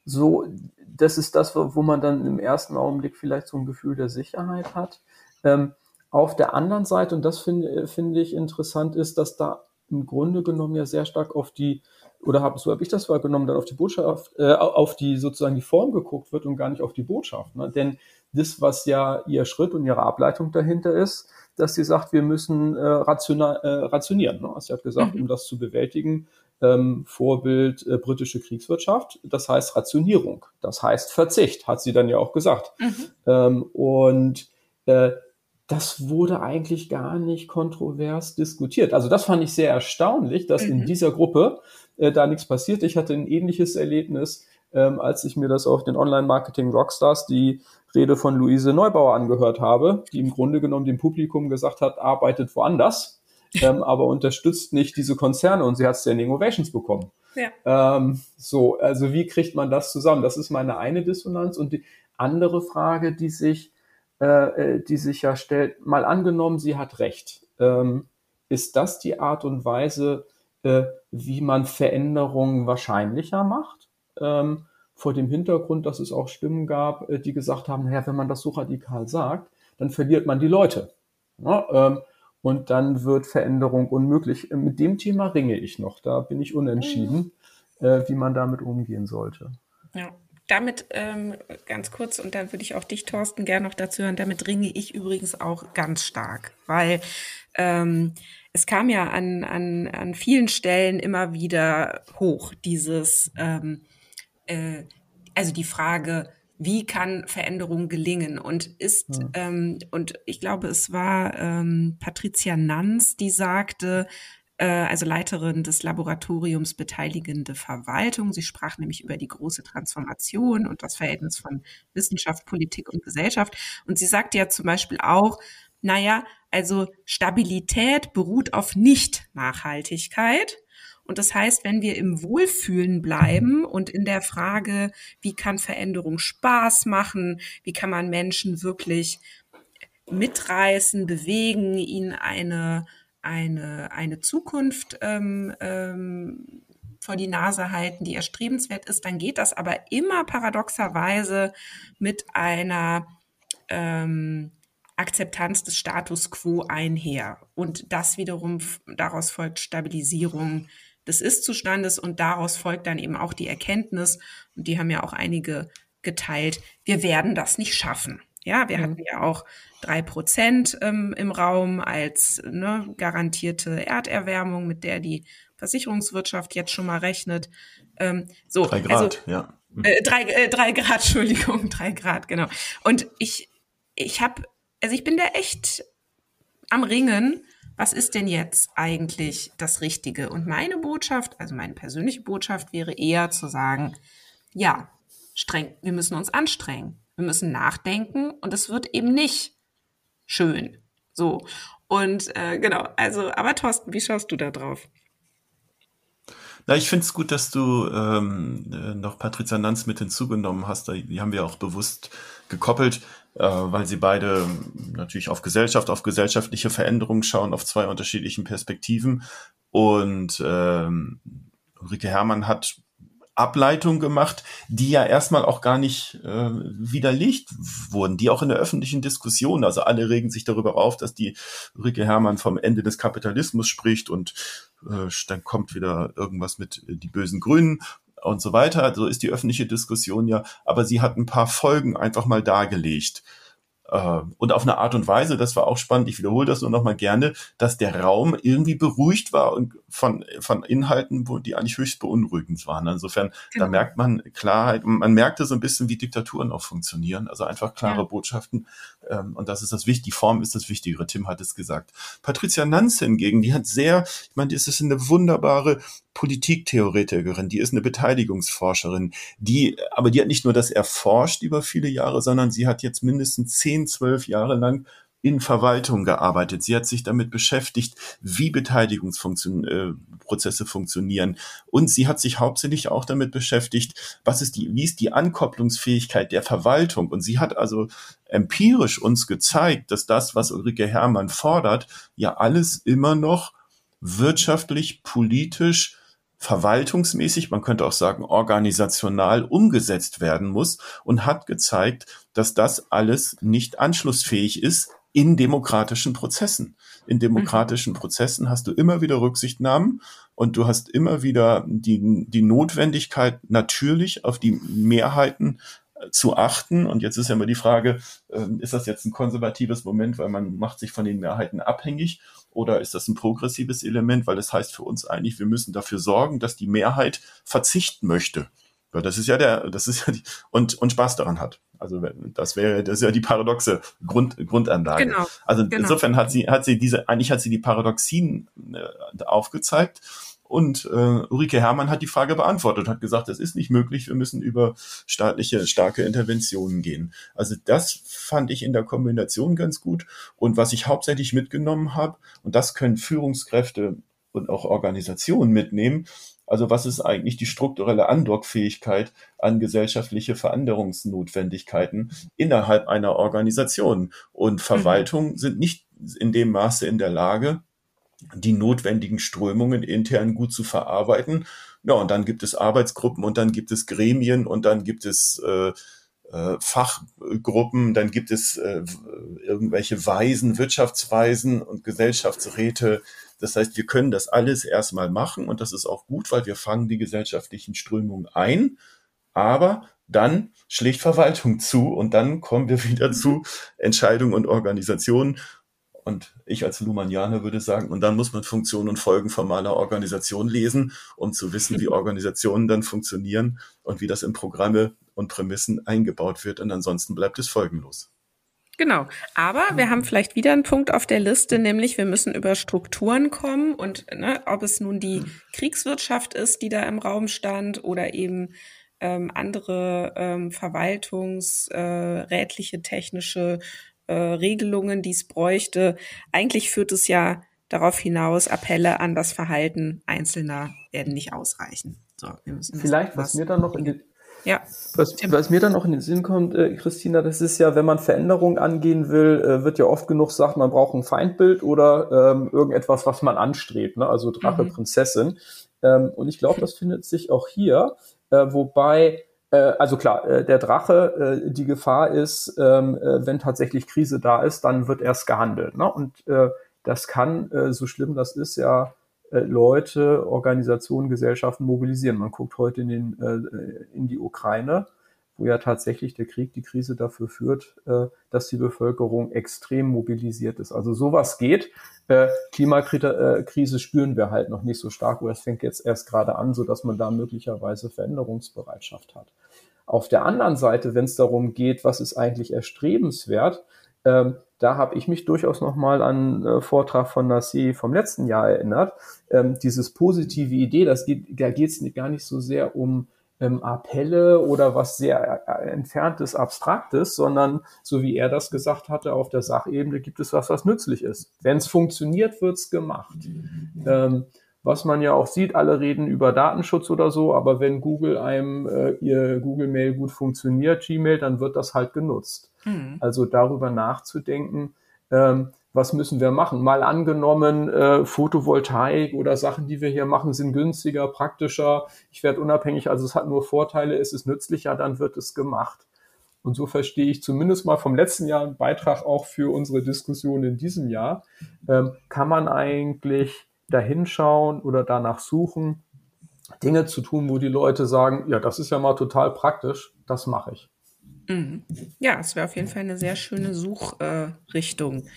so, das ist das, wo man dann im ersten Augenblick vielleicht so ein Gefühl der Sicherheit hat. Ähm, auf der anderen Seite, und das finde finde ich interessant, ist, dass da im Grunde genommen ja sehr stark auf die, oder hab, so habe ich das wahrgenommen, dann auf die Botschaft, äh, auf die sozusagen die Form geguckt wird und gar nicht auf die Botschaft. Ne? Denn das, was ja ihr Schritt und ihre Ableitung dahinter ist, dass sie sagt, wir müssen äh, rationa, äh, rationieren. Ne? Sie hat gesagt, mhm. um das zu bewältigen, ähm, Vorbild äh, britische Kriegswirtschaft. Das heißt Rationierung. Das heißt Verzicht, hat sie dann ja auch gesagt. Mhm. Ähm, und äh, das wurde eigentlich gar nicht kontrovers diskutiert. Also das fand ich sehr erstaunlich, dass mhm. in dieser Gruppe äh, da nichts passiert. Ich hatte ein ähnliches Erlebnis, ähm, als ich mir das auf den Online-Marketing Rockstars die Rede von Luise Neubauer angehört habe, die im Grunde genommen dem Publikum gesagt hat, arbeitet woanders ähm, aber unterstützt nicht diese Konzerne und sie hat Standing Ovations bekommen. Ja. Ähm, so, also wie kriegt man das zusammen? Das ist meine eine Dissonanz und die andere Frage, die sich, äh, äh, die sich ja stellt, mal angenommen, sie hat recht. Ähm, ist das die Art und Weise, äh, wie man Veränderungen wahrscheinlicher macht? Ähm, vor dem Hintergrund, dass es auch Stimmen gab, äh, die gesagt haben, naja, wenn man das so radikal sagt, dann verliert man die Leute. Ja, ähm, und dann wird Veränderung unmöglich. Mit dem Thema ringe ich noch. Da bin ich unentschieden, mhm. äh, wie man damit umgehen sollte. Ja, damit ähm, ganz kurz, und dann würde ich auch dich, Thorsten, gerne noch dazu hören, damit ringe ich übrigens auch ganz stark, weil ähm, es kam ja an, an, an vielen Stellen immer wieder hoch, dieses, ähm, äh, also die Frage, wie kann Veränderung gelingen? Und ist, ja. ähm, und ich glaube, es war ähm, Patricia Nanz, die sagte, äh, also Leiterin des Laboratoriums Beteiligende Verwaltung. Sie sprach nämlich über die große Transformation und das Verhältnis von Wissenschaft, Politik und Gesellschaft. Und sie sagte ja zum Beispiel auch, naja, also Stabilität beruht auf Nicht-Nachhaltigkeit. Und das heißt, wenn wir im Wohlfühlen bleiben und in der Frage, wie kann Veränderung Spaß machen, wie kann man Menschen wirklich mitreißen, bewegen, ihnen eine, eine, eine Zukunft ähm, ähm, vor die Nase halten, die erstrebenswert ist, dann geht das aber immer paradoxerweise mit einer ähm, Akzeptanz des Status quo einher. Und das wiederum, daraus folgt Stabilisierung des Ist-Zustandes und daraus folgt dann eben auch die Erkenntnis, und die haben ja auch einige geteilt, wir werden das nicht schaffen. Ja, wir mhm. hatten ja auch drei Prozent ähm, im Raum als ne, garantierte Erderwärmung, mit der die Versicherungswirtschaft jetzt schon mal rechnet. Ähm, so, drei Grad, also, ja. Mhm. Äh, drei, äh, drei Grad, Entschuldigung, drei Grad, genau. Und ich, ich habe, also ich bin da echt am Ringen, was ist denn jetzt eigentlich das Richtige? Und meine Botschaft, also meine persönliche Botschaft wäre eher zu sagen, ja, streng, wir müssen uns anstrengen. Wir müssen nachdenken und es wird eben nicht schön. So. Und äh, genau, also, aber Thorsten, wie schaust du da drauf? Na, ich finde es gut, dass du ähm, äh, noch Patricia Nanz mit hinzugenommen hast. Die haben wir auch bewusst gekoppelt äh, weil sie beide natürlich auf Gesellschaft, auf gesellschaftliche Veränderungen schauen, auf zwei unterschiedlichen Perspektiven. Und ähm, Ulrike Herrmann hat Ableitungen gemacht, die ja erstmal auch gar nicht äh, widerlegt wurden, die auch in der öffentlichen Diskussion, also alle regen sich darüber auf, dass die Ulrike Hermann vom Ende des Kapitalismus spricht und äh, dann kommt wieder irgendwas mit äh, die bösen Grünen und so weiter. So ist die öffentliche Diskussion ja, aber sie hat ein paar Folgen einfach mal dargelegt. Äh, und auf eine Art und Weise, das war auch spannend, ich wiederhole das nur noch mal gerne, dass der Raum irgendwie beruhigt war und von, von Inhalten, wo die eigentlich höchst beunruhigend waren. Insofern, genau. da merkt man Klarheit, man merkte so ein bisschen, wie Diktaturen auch funktionieren, also einfach klare ja. Botschaften. Ähm, und das ist das Wichtige, die Form ist das Wichtigere, Tim hat es gesagt. Patricia Nanz hingegen, die hat sehr, ich meine, das ist eine wunderbare Politiktheoretikerin, die ist eine Beteiligungsforscherin, die, aber die hat nicht nur das erforscht über viele Jahre, sondern sie hat jetzt mindestens zehn, zwölf Jahre lang in Verwaltung gearbeitet. Sie hat sich damit beschäftigt, wie Beteiligungsprozesse äh, funktionieren. Und sie hat sich hauptsächlich auch damit beschäftigt, was ist die, wie ist die Ankopplungsfähigkeit der Verwaltung? Und sie hat also empirisch uns gezeigt, dass das, was Ulrike Herrmann fordert, ja alles immer noch wirtschaftlich, politisch, verwaltungsmäßig, man könnte auch sagen organisational umgesetzt werden muss und hat gezeigt, dass das alles nicht anschlussfähig ist in demokratischen Prozessen. In demokratischen mhm. Prozessen hast du immer wieder Rücksichtnahmen und du hast immer wieder die, die Notwendigkeit, natürlich auf die Mehrheiten äh, zu achten. Und jetzt ist ja immer die Frage, ähm, ist das jetzt ein konservatives Moment, weil man macht sich von den Mehrheiten abhängig oder ist das ein progressives Element, weil das heißt für uns eigentlich, wir müssen dafür sorgen, dass die Mehrheit verzichten möchte. Weil das ist ja der, das ist ja die, und, und Spaß daran hat. Also das wäre, das ist ja die paradoxe Grund, Grundanlage. Genau, also genau. insofern hat sie, hat sie diese, eigentlich hat sie die Paradoxien äh, aufgezeigt und äh, Ulrike Herrmann hat die Frage beantwortet, hat gesagt, das ist nicht möglich, wir müssen über staatliche starke Interventionen gehen. Also das fand ich in der Kombination ganz gut. Und was ich hauptsächlich mitgenommen habe, und das können Führungskräfte und auch Organisationen mitnehmen, also was ist eigentlich die strukturelle Andockfähigkeit an gesellschaftliche Veränderungsnotwendigkeiten innerhalb einer Organisation? Und mhm. Verwaltungen mhm. sind nicht in dem Maße in der Lage, die notwendigen Strömungen intern gut zu verarbeiten. Ja, und dann gibt es Arbeitsgruppen und dann gibt es Gremien und dann gibt es äh, Fachgruppen, dann gibt es äh, irgendwelche Weisen, Wirtschaftsweisen und Gesellschaftsräte. Das heißt, wir können das alles erstmal machen und das ist auch gut, weil wir fangen die gesellschaftlichen Strömungen ein, aber dann schlägt Verwaltung zu und dann kommen wir wieder zu Entscheidungen und Organisationen und ich als Lumanianer würde sagen, und dann muss man Funktionen und Folgen formaler Organisation lesen, um zu wissen, wie Organisationen dann funktionieren und wie das in Programme und Prämissen eingebaut wird. Und ansonsten bleibt es folgenlos. Genau. Aber wir haben vielleicht wieder einen Punkt auf der Liste, nämlich wir müssen über Strukturen kommen und ne, ob es nun die Kriegswirtschaft ist, die da im Raum stand oder eben ähm, andere ähm, verwaltungsrätliche, äh, technische äh, Regelungen, die es bräuchte. Eigentlich führt es ja darauf hinaus, Appelle an das Verhalten Einzelner werden nicht ausreichen. So, Vielleicht, was mir dann noch in die, ja. Was, was, mir dann noch in den Sinn kommt, äh, Christina, das ist ja, wenn man Veränderungen angehen will, äh, wird ja oft genug gesagt, man braucht ein Feindbild oder ähm, irgendetwas, was man anstrebt, ne? also Drache, mhm. Prinzessin. Ähm, und ich glaube, das findet sich auch hier, äh, wobei also klar, äh, der Drache, äh, die Gefahr ist, ähm, wenn tatsächlich Krise da ist, dann wird erst gehandelt. Ne? Und das kann, so schlimm das ist, ja Leute, Organisationen, Gesellschaften mobilisieren. Man guckt heute in, den, in die Ukraine wo ja tatsächlich der Krieg, die Krise dafür führt, äh, dass die Bevölkerung extrem mobilisiert ist. Also sowas geht. Äh, Klimakrise spüren wir halt noch nicht so stark, oder es fängt jetzt erst gerade an, so dass man da möglicherweise Veränderungsbereitschaft hat. Auf der anderen Seite, wenn es darum geht, was ist eigentlich erstrebenswert, ähm, da habe ich mich durchaus nochmal an äh, Vortrag von Nassi vom letzten Jahr erinnert. Ähm, dieses positive Idee, das geht, da geht es gar nicht so sehr um ähm, Appelle oder was sehr äh, entferntes, abstraktes, sondern so wie er das gesagt hatte, auf der Sachebene gibt es was, was nützlich ist. Wenn es funktioniert, wird's gemacht. Ähm, was man ja auch sieht, alle reden über Datenschutz oder so, aber wenn Google einem äh, ihr Google Mail gut funktioniert, Gmail, dann wird das halt genutzt. Mhm. Also darüber nachzudenken, ähm, was müssen wir machen? Mal angenommen, äh, Photovoltaik oder Sachen, die wir hier machen, sind günstiger, praktischer. Ich werde unabhängig, also es hat nur Vorteile, es ist nützlicher, dann wird es gemacht. Und so verstehe ich zumindest mal vom letzten Jahr einen Beitrag auch für unsere Diskussion in diesem Jahr. Ähm, kann man eigentlich dahinschauen oder danach suchen, Dinge zu tun, wo die Leute sagen, ja, das ist ja mal total praktisch, das mache ich. Mhm. Ja, es wäre auf jeden Fall eine sehr schöne Suchrichtung. Äh,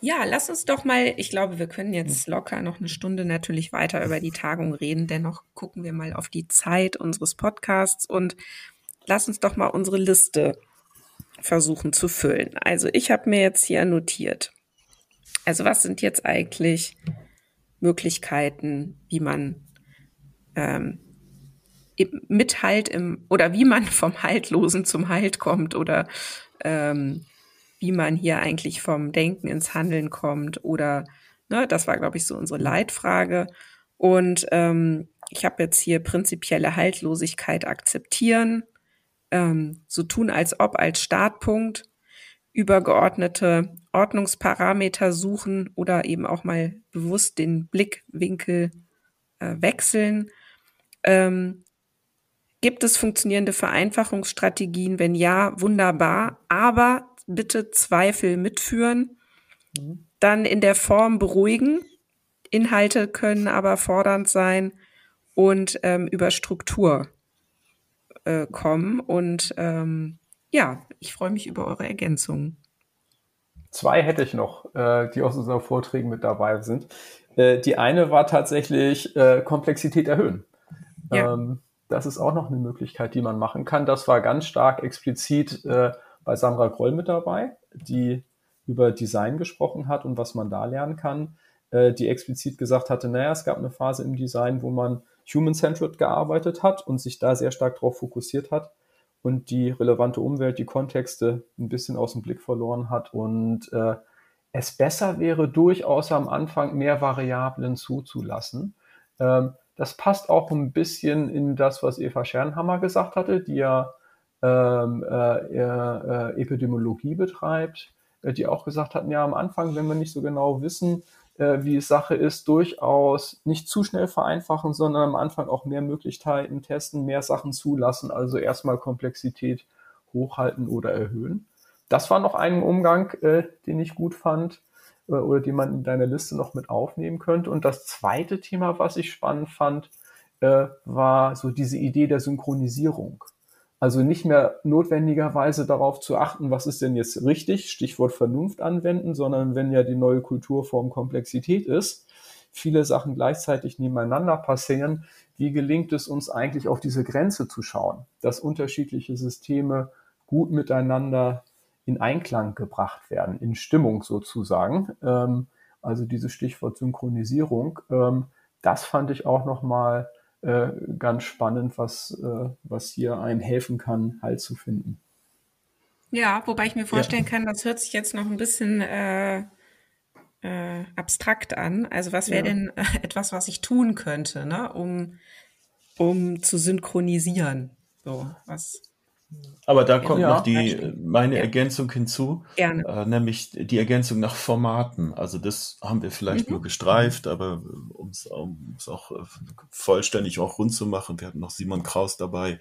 ja, lass uns doch mal, ich glaube, wir können jetzt locker noch eine Stunde natürlich weiter über die Tagung reden. Dennoch gucken wir mal auf die Zeit unseres Podcasts und lass uns doch mal unsere Liste versuchen zu füllen. Also ich habe mir jetzt hier notiert. Also was sind jetzt eigentlich Möglichkeiten, wie man ähm, mit Halt im oder wie man vom Haltlosen zum Halt kommt oder ähm, wie man hier eigentlich vom Denken ins Handeln kommt oder ne, das war, glaube ich, so unsere Leitfrage. Und ähm, ich habe jetzt hier prinzipielle Haltlosigkeit akzeptieren, ähm, so tun als ob als Startpunkt, übergeordnete Ordnungsparameter suchen oder eben auch mal bewusst den Blickwinkel äh, wechseln. Ähm, gibt es funktionierende Vereinfachungsstrategien? Wenn ja, wunderbar. Aber bitte Zweifel mitführen, mhm. dann in der Form beruhigen. Inhalte können aber fordernd sein und ähm, über Struktur äh, kommen. Und ähm, ja, ich freue mich über eure Ergänzungen. Zwei hätte ich noch, äh, die aus unseren Vorträgen mit dabei sind. Äh, die eine war tatsächlich äh, Komplexität erhöhen. Ja. Ähm, das ist auch noch eine Möglichkeit, die man machen kann. Das war ganz stark explizit äh, bei Samra Groll mit dabei, die über Design gesprochen hat und was man da lernen kann, äh, die explizit gesagt hatte, naja, es gab eine Phase im Design, wo man human-centered gearbeitet hat und sich da sehr stark darauf fokussiert hat und die relevante Umwelt, die Kontexte ein bisschen aus dem Blick verloren hat und äh, es besser wäre, durchaus am Anfang mehr Variablen zuzulassen. Ähm, das passt auch ein bisschen in das, was Eva Schernhammer gesagt hatte, die ja ähm, äh, äh, Epidemiologie betreibt, äh, die auch gesagt hatten, ja, am Anfang, wenn wir nicht so genau wissen, äh, wie es Sache ist, durchaus nicht zu schnell vereinfachen, sondern am Anfang auch mehr Möglichkeiten testen, mehr Sachen zulassen, also erstmal Komplexität hochhalten oder erhöhen. Das war noch ein Umgang, äh, den ich gut fand äh, oder den man in deiner Liste noch mit aufnehmen könnte. Und das zweite Thema, was ich spannend fand, äh, war so diese Idee der Synchronisierung. Also nicht mehr notwendigerweise darauf zu achten, was ist denn jetzt richtig, Stichwort Vernunft anwenden, sondern wenn ja die neue Kulturform Komplexität ist, viele Sachen gleichzeitig nebeneinander passieren, wie gelingt es uns eigentlich auf diese Grenze zu schauen, dass unterschiedliche Systeme gut miteinander in Einklang gebracht werden, in Stimmung sozusagen. Ähm, also dieses Stichwort Synchronisierung, ähm, das fand ich auch nochmal äh, ganz spannend, was, äh, was hier einem helfen kann, Halt zu finden. Ja, wobei ich mir vorstellen ja. kann, das hört sich jetzt noch ein bisschen äh, äh, abstrakt an. Also was wäre ja. denn äh, etwas, was ich tun könnte, ne, um, um zu synchronisieren? So, was, aber da kommt ja, noch die, meine ja. Ergänzung hinzu, äh, nämlich die Ergänzung nach Formaten. Also das haben wir vielleicht mhm. nur gestreift, aber um es auch äh, vollständig auch rund zu machen, wir hatten noch Simon Kraus dabei,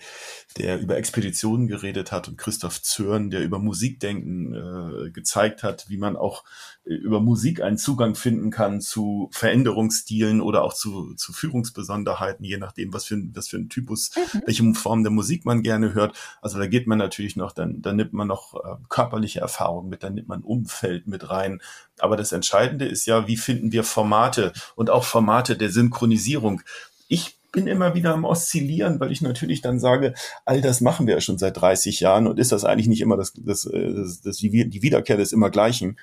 der über Expeditionen geredet hat und Christoph Zürn, der über Musikdenken äh, gezeigt hat, wie man auch äh, über Musik einen Zugang finden kann zu Veränderungsstilen oder auch zu, zu Führungsbesonderheiten, je nachdem, was für, ein, was für ein Typus, mhm. welche Form der Musik man gerne hört. Also da geht man natürlich noch, dann, dann nimmt man noch äh, körperliche Erfahrung mit, dann nimmt man Umfeld mit rein. Aber das Entscheidende ist ja, wie finden wir Formate und auch Formate der Synchronisierung. Ich bin immer wieder am Oszillieren, weil ich natürlich dann sage, all das machen wir ja schon seit 30 Jahren und ist das eigentlich nicht immer das, das, äh, das, das die Wiederkehr des immer Gleichen.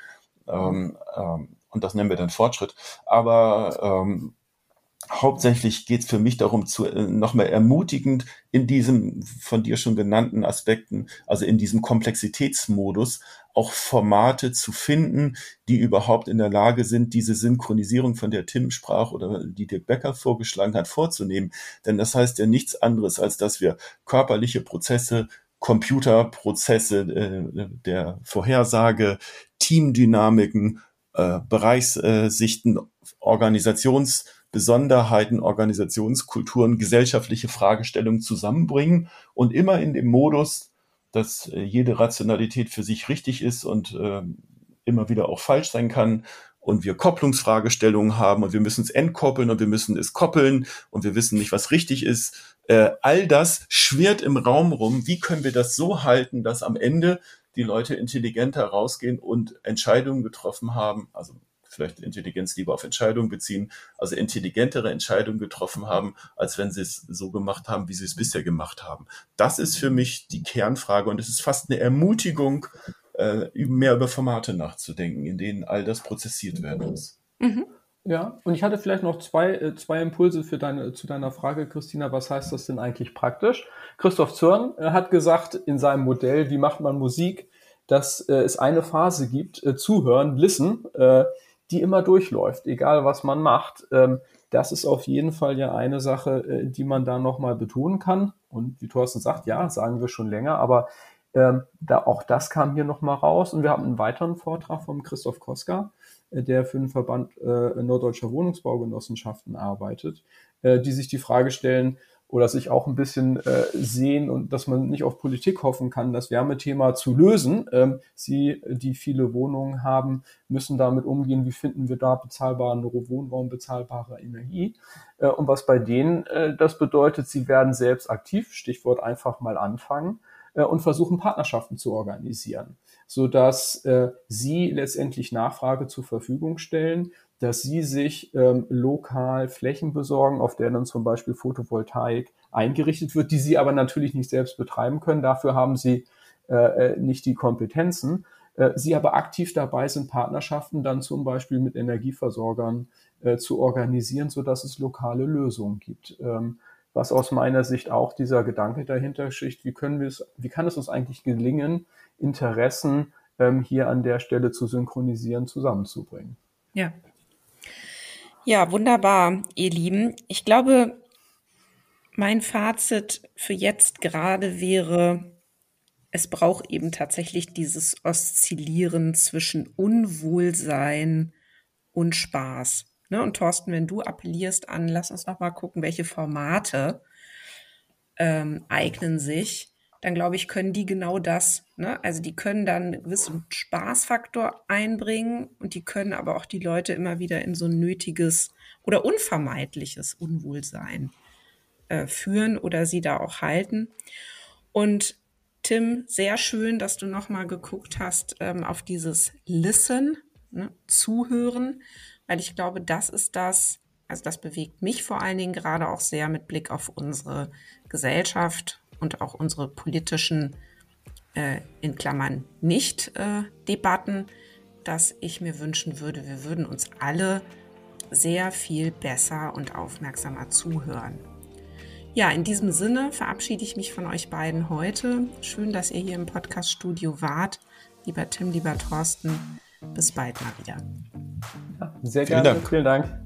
Ähm, ähm, und das nennen wir dann Fortschritt. Aber ähm, hauptsächlich geht es für mich darum, zu äh, nochmal ermutigend in diesem von dir schon genannten Aspekten, also in diesem Komplexitätsmodus, auch Formate zu finden, die überhaupt in der Lage sind, diese Synchronisierung, von der Tim sprach oder die Dirk Becker vorgeschlagen hat, vorzunehmen. Denn das heißt ja nichts anderes, als dass wir körperliche Prozesse Computerprozesse äh, der Vorhersage, Teamdynamiken äh, Bereichssichten, Organisationsbesonderheiten, Organisationskulturen, gesellschaftliche Fragestellungen zusammenbringen und immer in dem Modus, dass äh, jede Rationalität für sich richtig ist und äh, immer wieder auch falsch sein kann und wir Kopplungsfragestellungen haben und wir müssen es entkoppeln und wir müssen es koppeln und wir wissen nicht, was richtig ist. Äh, all das schwirrt im Raum rum. Wie können wir das so halten, dass am Ende die Leute intelligenter rausgehen und Entscheidungen getroffen haben, also vielleicht Intelligenz lieber auf Entscheidungen beziehen, also intelligentere Entscheidungen getroffen haben, als wenn sie es so gemacht haben, wie sie es bisher gemacht haben. Das ist für mich die Kernfrage und es ist fast eine Ermutigung, äh, mehr über Formate nachzudenken, in denen all das prozessiert werden muss. Mhm. Ja, und ich hatte vielleicht noch zwei, äh, zwei Impulse für deine, zu deiner Frage, Christina. Was heißt das denn eigentlich praktisch? Christoph Zörn äh, hat gesagt in seinem Modell, wie macht man Musik, dass äh, es eine Phase gibt, äh, zuhören, listen, äh, die immer durchläuft, egal was man macht. Ähm, das ist auf jeden Fall ja eine Sache, äh, die man da nochmal betonen kann. Und wie Thorsten sagt, ja, sagen wir schon länger, aber ähm, da, auch das kam hier nochmal raus. Und wir haben einen weiteren Vortrag von Christoph Koska, äh, der für den Verband äh, Norddeutscher Wohnungsbaugenossenschaften arbeitet, die sich die Frage stellen oder sich auch ein bisschen äh, sehen und dass man nicht auf Politik hoffen kann, das Wärmethema zu lösen. Ähm, sie, die viele Wohnungen haben, müssen damit umgehen, wie finden wir da bezahlbaren Wohnraum, bezahlbare Energie. Äh, und was bei denen äh, das bedeutet, sie werden selbst aktiv, Stichwort einfach mal anfangen äh, und versuchen Partnerschaften zu organisieren, so dass äh, sie letztendlich Nachfrage zur Verfügung stellen, dass sie sich ähm, lokal Flächen besorgen, auf der dann zum Beispiel Photovoltaik eingerichtet wird, die sie aber natürlich nicht selbst betreiben können. Dafür haben sie äh, äh nicht die Kompetenzen. Äh, sie aber aktiv dabei sind, Partnerschaften dann zum Beispiel mit Energieversorgern äh, zu organisieren, so dass es lokale Lösungen gibt. Ähm, was aus meiner Sicht auch dieser Gedanke dahinter schicht, wie können wir es, wie kann es uns eigentlich gelingen, Interessen ähm, hier an der Stelle zu synchronisieren, zusammenzubringen. Ja. Ja, wunderbar, ihr Lieben. Ich glaube, mein Fazit für jetzt gerade wäre, es braucht eben tatsächlich dieses Oszillieren zwischen Unwohlsein und Spaß. Ne? Und Thorsten, wenn du appellierst an, lass uns noch mal gucken, welche Formate ähm, eignen sich, dann glaube ich, können die genau das. Ne? Also die können dann einen gewissen Spaßfaktor einbringen und die können aber auch die Leute immer wieder in so ein nötiges oder unvermeidliches Unwohlsein äh, führen oder sie da auch halten. Und Tim, sehr schön, dass du noch mal geguckt hast ähm, auf dieses Listen, ne? Zuhören weil ich glaube, das ist das, also das bewegt mich vor allen Dingen gerade auch sehr mit Blick auf unsere Gesellschaft und auch unsere politischen, äh, in Klammern, Nicht-Debatten, äh, dass ich mir wünschen würde, wir würden uns alle sehr viel besser und aufmerksamer zuhören. Ja, in diesem Sinne verabschiede ich mich von euch beiden heute. Schön, dass ihr hier im Podcast-Studio wart. Lieber Tim, lieber Thorsten, bis bald mal wieder. Ja, sehr gerne. Vielen Dank. Vielen Dank.